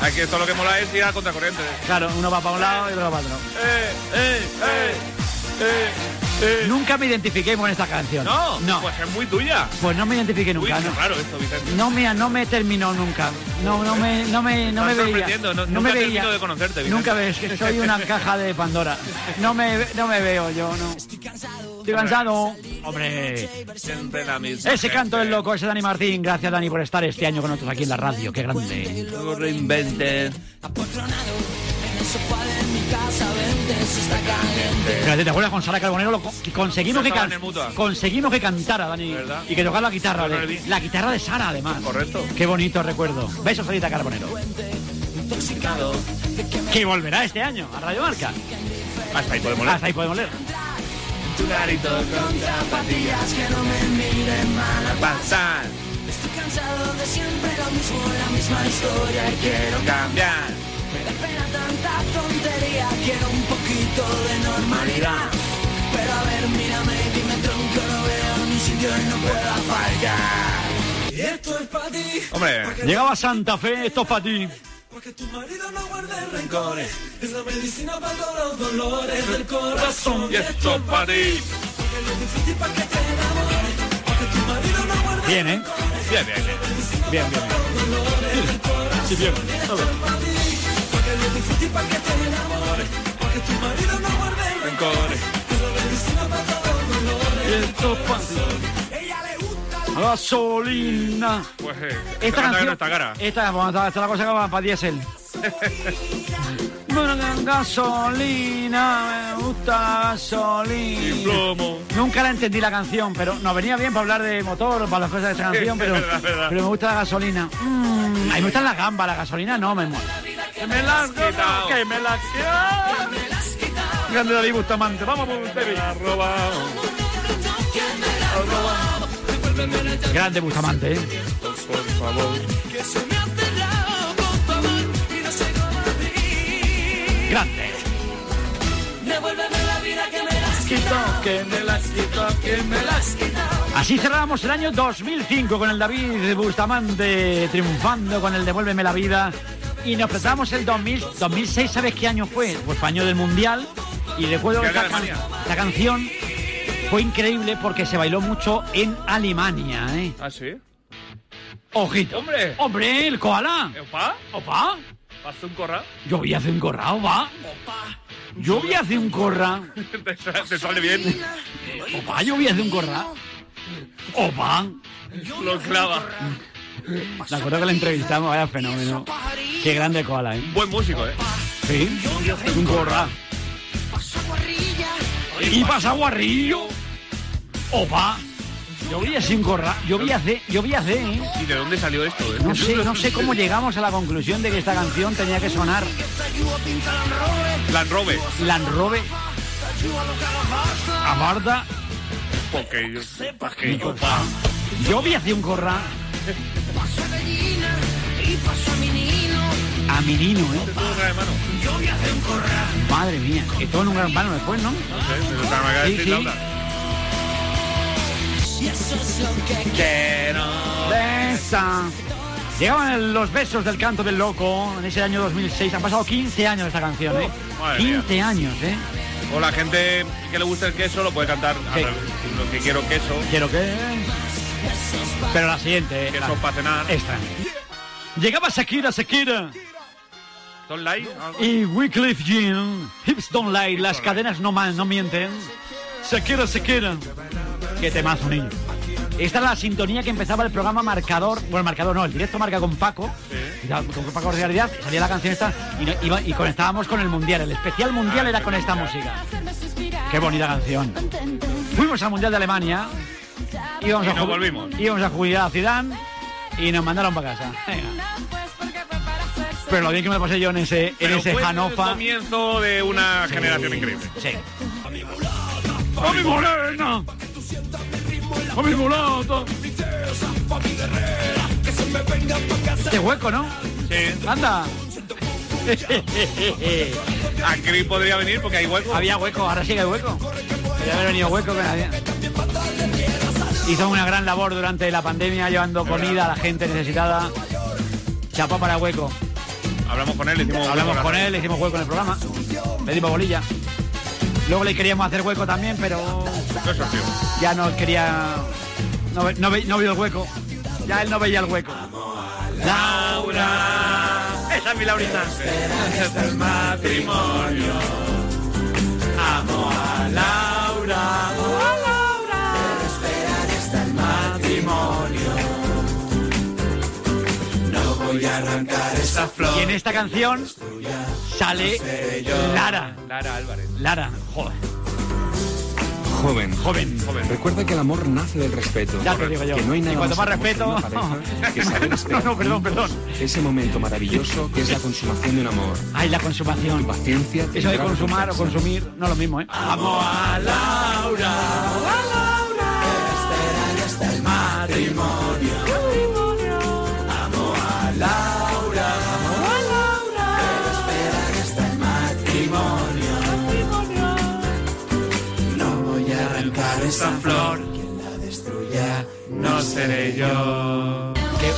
Aquí esto lo que mola es ir a contracorriente. Claro, uno va para un lado y otro va para otro. Nunca me identifiqué con esta canción. No, no. pues es muy tuya. Pues no me identifiqué Uy, nunca. qué no. raro esto, Vicente. No me, no me terminó nunca. No, no me, no me, no me veía. no- No nunca me veía. termino de conocerte, Vicente. Nunca ves que soy una caja de Pandora. No me, no me veo yo, no. Estoy cansado. Hombre. Siempre la misma. Ese canto es loco, ese Dani Martín. Gracias, Dani, por estar este año con nosotros aquí en la radio. Qué grande. Luego reinventen. Fíjate, ¿te acuerdas con Sara Carbonero? Lo conseguimos, que, can- conseguimos que cantara, Dani. ¿Verdad? Y que tocara la guitarra. De- la guitarra de Sara, además. Correcto. Qué bonito recuerdo. Besos, Sarita Carbonero. Que volverá este año a Radio Marca. Hasta ahí podemos leer. Hasta ahí podemos leer. Tu garito con zapatillas que no me miren mal a Pasar, Estoy cansado de siempre lo mismo, la misma historia y quiero cambiar. Pena tanta tontería, quiero un poquito de normalidad. Pero a ver, mírame y dime tronco, no veo ni sitio y no puedo fallar. Y esto es para ti, Hombre, Llegaba Santa Fe, esto es para ti. porque tu marido no guarde rencores. Es la medicina para todos los dolores del corazón. y esto es para ti. Porque lo difícil para que te enamores. Porque tu marido no guarde Bien, ¿eh? Bien, bien, bien. Bien, bien. Sí, bien. Porque lo difícil para que te enamores. Porque tu marido no guarde Rencores. Es la medicina para todos los dolores. Esto es pa' ti. Ella le gusta Gasolina. Pues eh, Esta esta canción está cara. Esta, bueno, esta, esta es la cosa que va para diésel. Bueno, gasolina, me gusta la gasolina. plomo. Nunca la entendí la canción, pero nos venía bien para hablar de motor, para las cosas de esa canción, pero, Verdad, verdad. pero me gusta la gasolina. Mm, a mí me gustan las gambas, la gasolina no me mola. Que me las quitado. que me las quitado. Grande David Bustamante, vamos por usted. Grande Bustamante, ¿eh? Por favor. Grande. Devuélveme la vida que me la has quitado. Que me las quito, que Me la has quitado. Así cerramos el año 2005 con el David Bustamante triunfando con el Devuélveme la vida y nos presentamos el 2000, 2006, ¿sabes qué año fue? Pues fue año del Mundial y recuerdo que esta, can- canción fue increíble porque se bailó mucho en Alemania, ¿eh? ¿Ah, sí? Ojito. Hombre. Hombre, el koala. ¿Opa? Opa. ¿Hace un corral? Yo voy a hacer un corrao, va. Yo voy a hacer un corra. te, sale- bien. Opa, yo voy a hacer un corra. Opa. Lo clava. Me acuerdo que le entrevistamos, vaya fenómeno. Qué grande koala, ¿eh? Buen músico, ¿eh? Sí, un corra. Y pasa guarrillo. Opa. Yo voy a hacer un corra. Yo voy a hacer, yo voy a hacer, ¿eh? ¿Y de dónde salió esto? eh? No sé, no sé cómo llegamos a la conclusión de que esta canción tenía que sonar Land Rover. Land Rover. A Marta. Porque yo sepa que yo Yo voy a hacer un corra. A Minino, ¿eh? Yo voy a hacer un corra. Madre mía. Y todo en un gran vano después, ¿no? No sé, pero está- de decir. Quiero Besa. Llegaban los besos del canto del loco en ese año 2006. Han pasado 15 años de esta canción, ¿eh? madre mía. 15 años, ¿eh? O la gente que le gusta el queso lo puede cantar Sí. Lo que quiero queso. Quiero que... Pero la siguiente... Queso la- para cenar. Llegaba Shakira, Shakira. Don't lie. algo. Y Wycliffe Jean. Hips don't lie. Las cadenas no, man, no mienten. Shakira, Shakira. Qué temazo, niño. Esta es la sintonía que empezaba el programa Marcador. Bueno, el Marcador no, el directo marca con Paco. Y Con Paco Realidad. Salía la canción esta y, no- iba- y conectábamos con el Mundial. El especial Mundial era con esta música. Qué bonita canción. Fuimos al Mundial de Alemania. Íbamos Y a nos volvimos. Íbamos a jugar a Zidane y nos mandaron para casa. Venga. Pero lo bien que me pasé yo en ese, en ese fue el Hannover. comienzo de una generación increíble. Sí. ¡A mi morena! ¡A mi mulata! Qué hueco, ¿no? Sí. ¡Anda! Aquí podría venir porque hay hueco. Había hueco, ahora sí que hay hueco. Podría haber venido hueco. pero había- Hizo una gran labor durante la pandemia llevando comida a la gente necesitada. Chapa para hueco. Hablamos con él, le hicimos Hablamos con él, le hicimos hueco en el programa. Le dimos bolilla. Luego le queríamos hacer hueco también, pero No es ya no quería. No, ve- no, ve- no vio el hueco. Ya él no veía el hueco. Laura. Esa es mi Laurita. el matrimonio. Amo a Laura. Voy a arrancar esa flor. Y en esta canción sale Lara. Lara Álvarez. Lara, joder. Joven. Joven. Recuerda que el amor nace del respeto. Ya te digo yo. Que no hay Y nada cuanto más hermoso respeto- pareja que saber No, no, perdón, perdón. ese momento maravilloso que es la consumación de un amor. Ay, la consumación. Paciencia. Eso de consumar o consumir no es lo mismo, ¿eh? Amo a Laura. Amo a Laura. No seré yo. ¿Qué?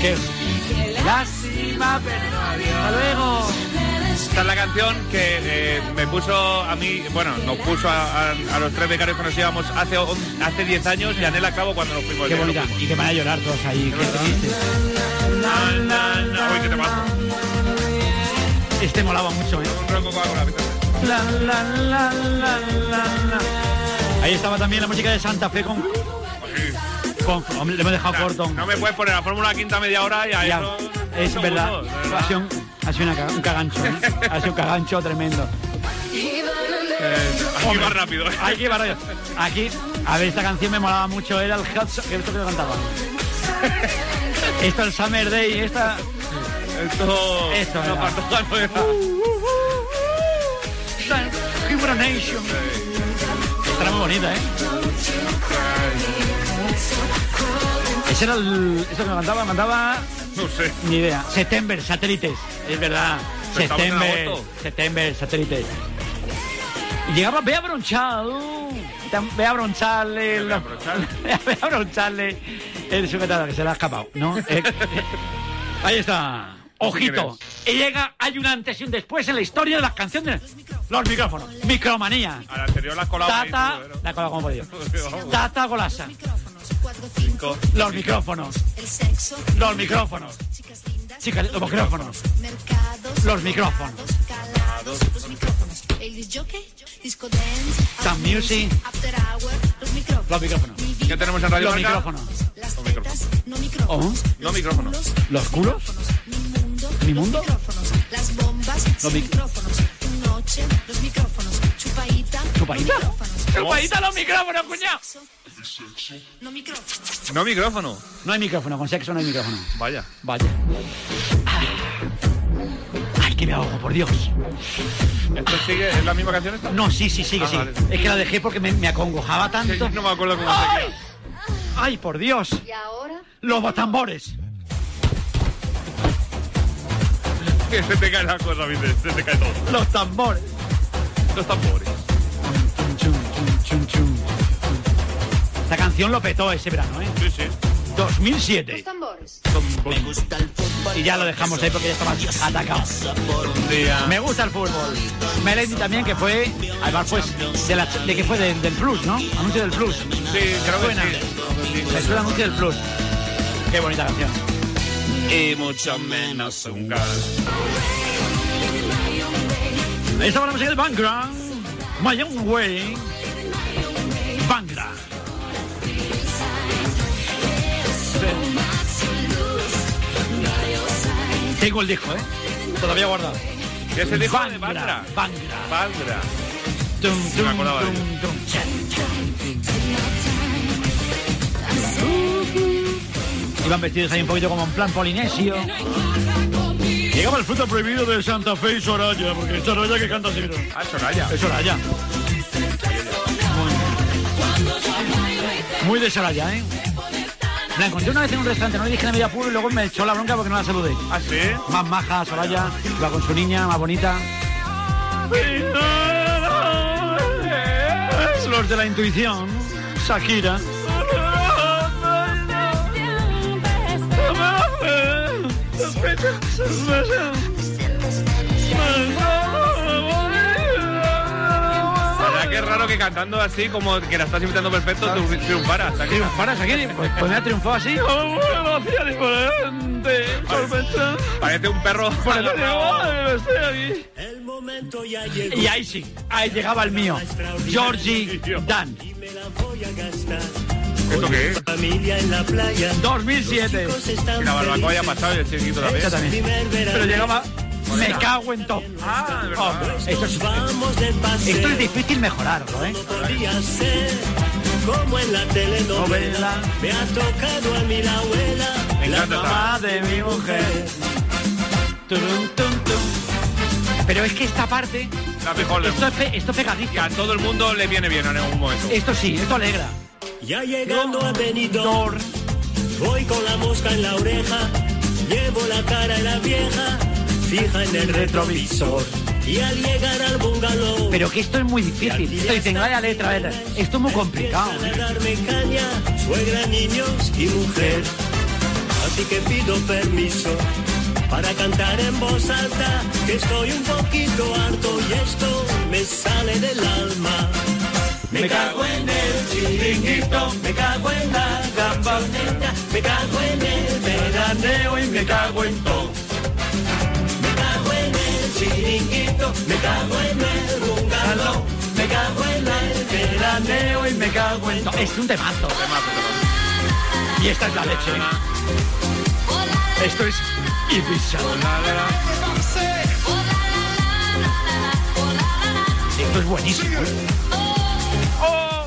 ¿Qué? Lástima, pero adiós. Hasta luego. Esta es la canción que eh, me puso a mí, bueno, nos puso a, a- a los tres becarios que nos íbamos hace on- hace 10 años y a Nela Clavo cuando nos fuimos. Qué nos bonita. fuimos. Y que van a llorar todos ahí. Qué triste. Na, na, na. Uy, ¿qué te pasa? Este molaba mucho, ¿eh? Un la, la, la. Ahí estaba también la música de Santa Fe con. Con hombre, le hemos dejado corto. No me puedes poner la Fórmula Quinta media hora y a Ya, eso... es son verdad. de Ha verdad. sido, un, ha sido una un cagancho. ¿eh? Ha sido un cagancho tremendo. Eh, aquí va rápido. Aquí, va rápido. Aquí, a ver, esta canción me molaba mucho. Era el Hudson. que esto que lo cantaba. Esto es el Summer Day. Esta. Esto... Esto no era. Human Nation. Muy bonita, ¿eh? Ese era el. Eso que me mandaba, mandaba. No sé. Ni idea. September, satélites. Es verdad. Pero September. September, satélites. Y llegaba Bea Bronchal. Bea Bronchal. El, Bea Bronchal. Bea El sujetador que se le ha escapado, ¿no? Eh, ahí está. Ojito. Y llega, hay un antes y un después en la historia de las canciones. Los micrófonos. Micromanía. A la anterior la ahí, Tata. tú, La cola como podido. Tata Golasa. Cinco. Los micrófonos. Los micrófonos. Chicas, los micrófonos. Los micrófonos. El disc jockey, disco dance, Tam Music. after hour, los micrófonos. Los micrófonos. ¿Qué tenemos en Radio Los Marca? micrófonos. Las Los micrófonos. tetas, no micrófonos. ¿Oh? No micrófonos. ¿Los culos? ¿Mi mundo? Micrófonos. Las bombas, Los micrófonos. Tu noche, los micrófonos. Chupaíta, ¿Chupaíta? micrófonos. ¡Chupaíta los micrófonos, cuñado! No micrófonos. No micrófono. No hay micrófono, con sexo no hay micrófono. Vaya. Vaya. Ay, que me ahogo, por Dios. ¿Esto sigue? ¿Es la misma canción esta? No, sí, sí, sigue, Ah, vale. Es que la dejé porque me, me acongojaba tanto. No me acuerdo cómo ¡Ay! seguía. ¡Ay, por Dios! Y ahora, ¡Los tambores! Que se te cae la cosa, ¿viste? Se te cae todo. ¡Los tambores! Los tambores. Chum, chum, chum, chum. Esta canción lo petó ese verano, ¿eh? Sí, sí. 2007. tambores. Me gusta el fútbol. Y ya lo dejamos ahí porque ya estaba atacado. Por un día. Me gusta el fútbol. Melendi también, que fue, además pues, de, la, de que fue del, del Plus, ¿no? Anuncio del Plus. Sí, creo que sí. Me suena anuncio del Plus. Qué bonita canción. Y mucho menos un gas. Ahí estaba la música de Bangra. My Own Way. Bangra. Tengo el disco, ¿eh? Todavía guardado. ¿Qué es el disco de Bangra? Bangra. Bangra. Tum, me acordaba de. Iban vestidos ahí un poquito como en plan polinesio. Llegaba el fruto prohibido de Santa Fe y Soraya, porque es Soraya que canta así, ¿no? Ah, Soraya. Es Soraya. Muy, muy de Soraya, ¿eh? La encontré una vez en un restaurante, no le dije de media puro y luego me echó la bronca porque no la saludé. ¿Ah, sí? Más maja, Soraya, iba con su niña, más bonita. Los de la intuición, Shakira. ¿Verdad que es raro que cantando así, como que la estás imitando perfecto, tú triunfaras? Shakira? Triunfara, Shakira. Pues, pues me ha triunfado así. Lo hacía diferente. Sorpresa. Parece un perro. Parece que, agarrado. "Ay, estoy aquí". El momento ya llegó. Y ahí sí, ahí llegaba el mío. Georgie Dan. Me la voy a gastar. ¿Esto qué es? Familia en la playa. 2007. Chicos están Y la barbacoa ya ha pasado y el chiquito también. También. Pero llegaba. Me cago en todo. Ah, de verdad. Hombre, esto es, esto es difícil mejorarlo, ¿eh? Como en la telenovela. Novela. Me ha tocado a mí la abuela. La mamá de mi mujer. Pero es que esta parte, La mejor esto es, pe- esto es pegadizo. a todo el mundo le viene bien en algún momento. Esto sí, esto alegra. Ya llegando a Benidorm, voy con la mosca en la oreja, llevo la cara en la vieja, fija en el retrovisor. Y al llegar al bungalow, Pero que esto es muy difícil. Esto dicen, vaya letra, letra. Esto es muy complicado. ¿eh? caña, suegra, niños y mujer. Así que pido permiso para cantar en voz alta, que estoy un poquito harto y esto me sale del alma. Me cago en el chiringuito, me cago en la gamboneta, me cago en el veraneo y me cago en todo. Chiringuito, me cago en el bungalow, me cago en el veraneo y me cago en todo. Es un temazo. Y esta es la leche. Esto es Ibiza. Esto es buenísimo. ¿eh? ¡Oh!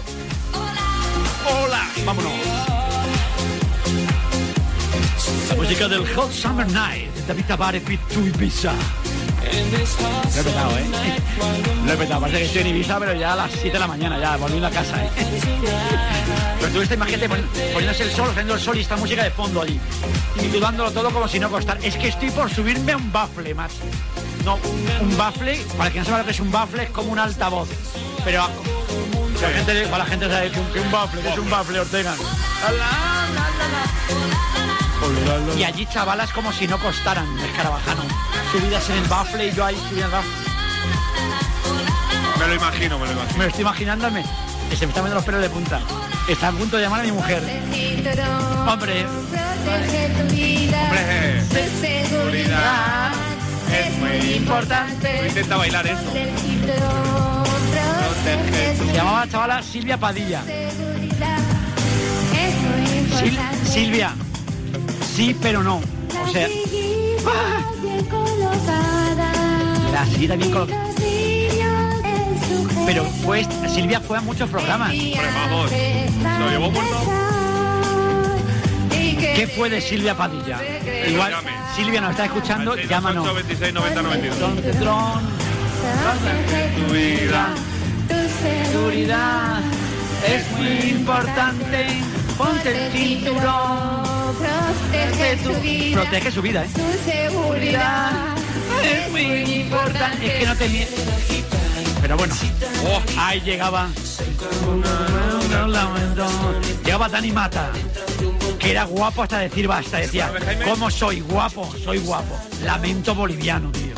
¡Hola! Vámonos. La música del Hot Summer Night. David Tavares, Fit to Ibiza. Lo he petado, ¿eh? Lo he petado. Parece que estoy en Ibiza, pero ya a las 7 de la mañana, ya volviendo a casa, ¿eh? Pero tú esta imagen de pon- poniéndose el sol, haciendo el sol y esta música de fondo allí. Y tú dándolo todo como si no costara. Es que estoy por subirme a un bafle, más. No, un bafle, para el que no sepa lo que es un bafle, es como un altavoz. Pero a- la gente, para la gente sabe que un, que un bafle, que es un bafle, Ortega. Y allí chavalas como si no costaran, escarabajano. Subidas en el bafle y yo ahí subiendo el bafle. Me lo imagino, me lo imagino. Me lo estoy imaginándome. Se me están poniendo los pelos de punta. Está a punto de llamar a mi mujer. Hombre, Protege tu vida. Hombre, Tu seguridad. es muy importante. Intenta bailar eso. Se llamaba la chavala Silvia Padilla. Sil- Silvia, sí pero no. O sea, la Silvia bien colocada. Pero pues Silvia fue a muchos programas. vamos. Lo llevó muerto. ¿Qué fue de Silvia Padilla? Igual, llame. Silvia nos está escuchando, llámanos. 26, 90, 92. Tron, tron, Tu vida. seguridad es muy importante. Ponte el cinturón. Protege su, protege su vida, ¿eh? seguridad es muy importante. Es que no te miento. Pero bueno, oh, ahí llegaba. Llegaba Dani Mata, que era guapo hasta decir basta. Decía, ¿cómo soy guapo? Soy guapo. Lamento boliviano, tío.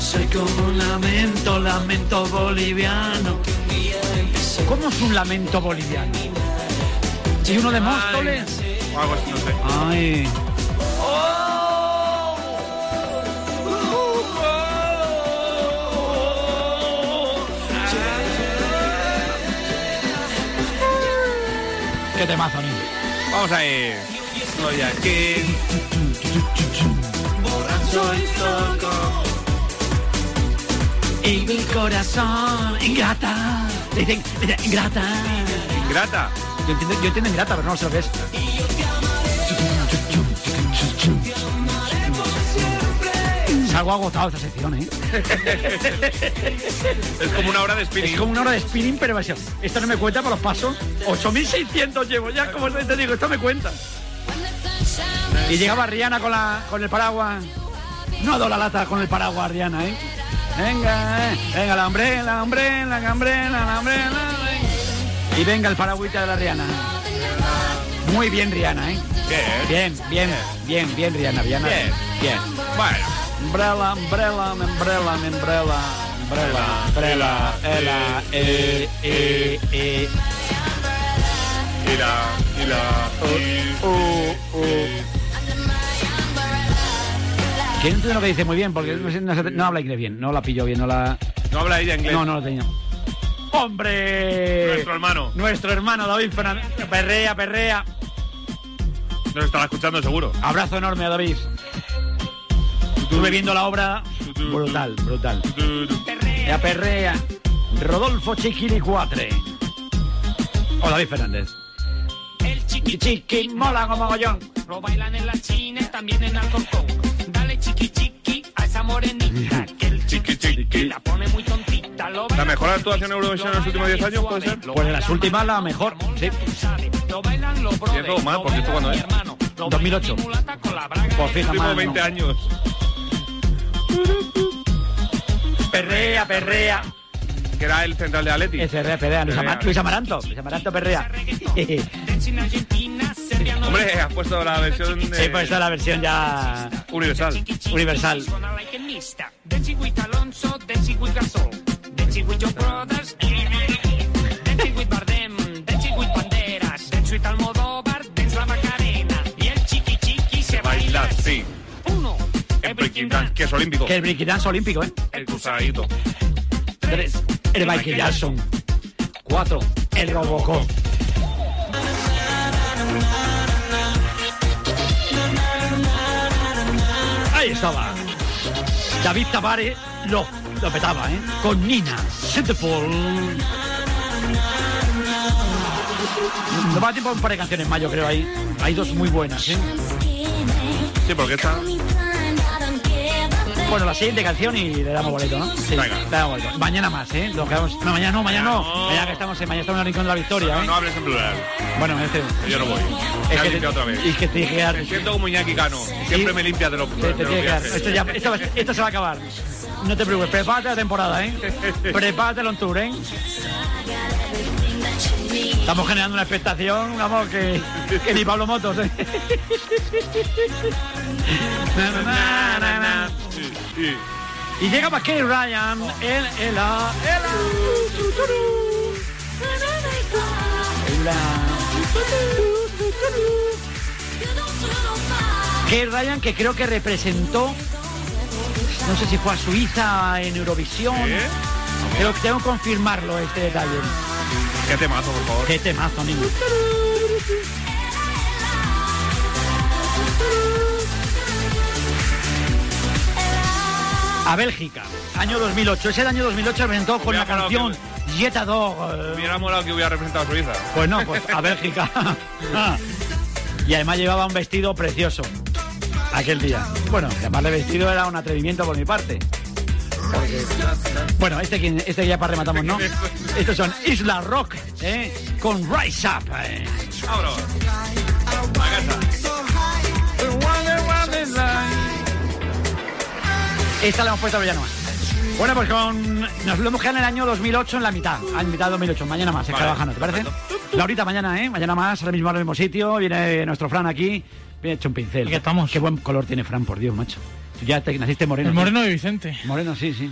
Soy como un lamento, lamento boliviano. ¿Cómo es un lamento boliviano? ¿Y uno de Móstoles? Ay. Qué temazo, niño. Vamos a ir. Estoy aquí. Soy loco. Y mi corazón ingrata. Dicen, ingrata. Ingrata. Yo entiendo, yo entiendo ingrata, pero no sé lo que es. Salgo agotado esta sección, ¿eh? Es como una hora de spinning. Es como una hora de spinning, pero versión. Esto no me cuenta por los pasos. 8.600 llevo ya, como te digo, esto me cuenta. Y llegaba Rihanna con, la, con el paraguas. No ha dado la lata con el paraguas, Rihanna, ¿eh? Venga, eh. venga, la hombrela, la la venga. Y venga el paragüita de la Rihanna. Muy bien, Rihanna, ¿eh? Bien, bien, bien, bien, Rihanna, Rihanna. Bien. bien. Bueno. Umbrella, umbrella, umbrella, umbrella, umbrella, umbrella, ela, eh, eh, eh. Y la. Y la. y- Uh, uh. Que no entiendo lo que dice muy bien, porque no, habla inglés bien, no la pilló bien, no la... No habla ella inglés. No, no lo tenía. ¡Hombre! Nuestro hermano. Nuestro hermano David Fernández. Perrea, perrea. Nos estará escuchando seguro. Abrazo enorme a David. Estuve viendo la obra. Brutal, brutal. Perrea, perrea. Rodolfo Chiquilicuatre. O David Fernández. El chiqui chiqui mola como mogollón. Lo bailan en la China, también en Alcorcón. Dale chiqui chiqui a esa morenita, que el chiqui chiqui la pone muy tontita. Lo La mejor actuación Eurovisión en los últimos 10 años puede ser. Pues en las últimas la mejor, sí. Lo bailan los brothers. eso mal, porque esto cuando es. 2008. Por mano. 20 años. Perrea, perrea. Que era el central de Atleti. Ese perrea, perrea. Luis, Perrea. Ama- Luis Amaranto. Luis Amaranto perrea. Hombre, has puesto la versión. Sí, pues esta es la versión ya Universal. universal. Suena like En Breaking Dance, que es olímpico. Que el breakdance olímpico, ¿eh? El cruzadito. Tres, el Michael Jackson. Cuatro, el Robocop. Ahí estaba. David Tavares lo, lo petaba, ¿eh? Con Nina. Centerfold. Nos va a tiempo un par de canciones más, yo creo, ahí. Hay dos muy buenas, ¿eh? Sí, porque esta. Bueno, la siguiente canción y le damos boleto, ¿no? Sí, Venga. le damos boleto. Mañana más, ¿eh? Lo quedamos... No, mañana no, mañana no. no. Mañana que estamos en, mañana estamos en el Rincón de la Victoria, No, ¿eh? no hables en plural. Bueno, este... Yo no voy. Es que te- otra vez. Y que te dije Me siento como Iñaki Cano. Siempre me limpia de los, te- te que viajes. Esto, ya, esto, esto se va a acabar. No te preocupes, prepárate la temporada, ¿eh? Prepáratelo en tour, ¿eh? Estamos generando una expectación, vamos, que, que ni Pablo Motos, ¿eh? Y llega McKay Ryan, el, el, la, el, Kay Ryan que creo que representó no sé si fue a Suiza en Eurovisión. Que tengo que confirmarlo este detalle. Qué temazo, por favor. Qué temazo, niño. A Bélgica, año 2008. Ese año 2008 presentó con la Hubiera molado canción Jetador. Me hubiera molado que hubiera representado a Suiza. Pues no, pues a Bélgica. y además llevaba un vestido precioso aquel día. Bueno, llamarle vestido era un atrevimiento por mi parte. Bueno, este, este ya para rematamos, ¿no? Estos son Isla Rock, ¿eh? Con Rise Up. ¿eh? Esta la hemos puesto ya nomás. Bueno, pues con. Nos lo hemos quedado en el año 2008, en la mitad. En mitad de 2008. Mañana más, Vale, Carvajano, ¿te parece? Laurita, mañana, ¿eh? Mañana más, ahora mismo al mismo sitio. Viene nuestro Fran aquí. Viene hecho un pincel. Aquí estamos. Qué buen color tiene Fran, por Dios, macho. Tú ya te, naciste moreno. El ¿no? moreno de Vicente. Moreno, sí, sí.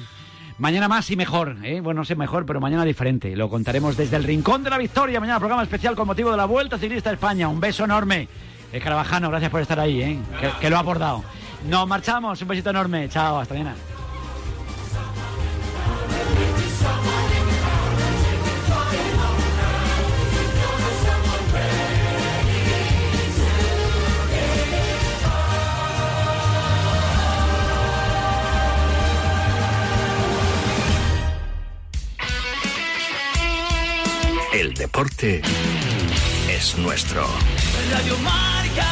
Mañana más y mejor, ¿eh? Bueno, no sé mejor, pero mañana diferente. Lo contaremos desde el Rincón de la Victoria. Mañana programa especial con motivo de la Vuelta Ciclista a España. Un beso enorme. Eh, Carabajano, gracias por estar ahí, ¿eh? Que, que lo ha abordado. Nos marchamos. Un besito enorme. Chao, hasta mañana. Deporte es nuestro. Radio Marca.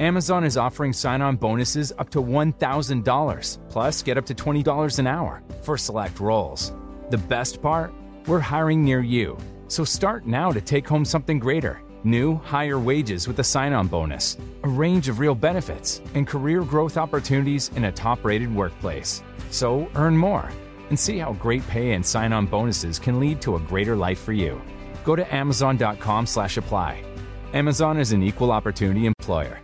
Amazon is offering sign on bonuses up to $1,000, plus get up to $20 an hour for select roles. The best part? We're hiring near you. So start now to take home something greater new, higher wages with a sign on bonus, a range of real benefits, and career growth opportunities in a top rated workplace. So earn more and see how great pay and sign on bonuses can lead to a greater life for you. Go to amazon.com slash apply. Amazon is an equal opportunity employer.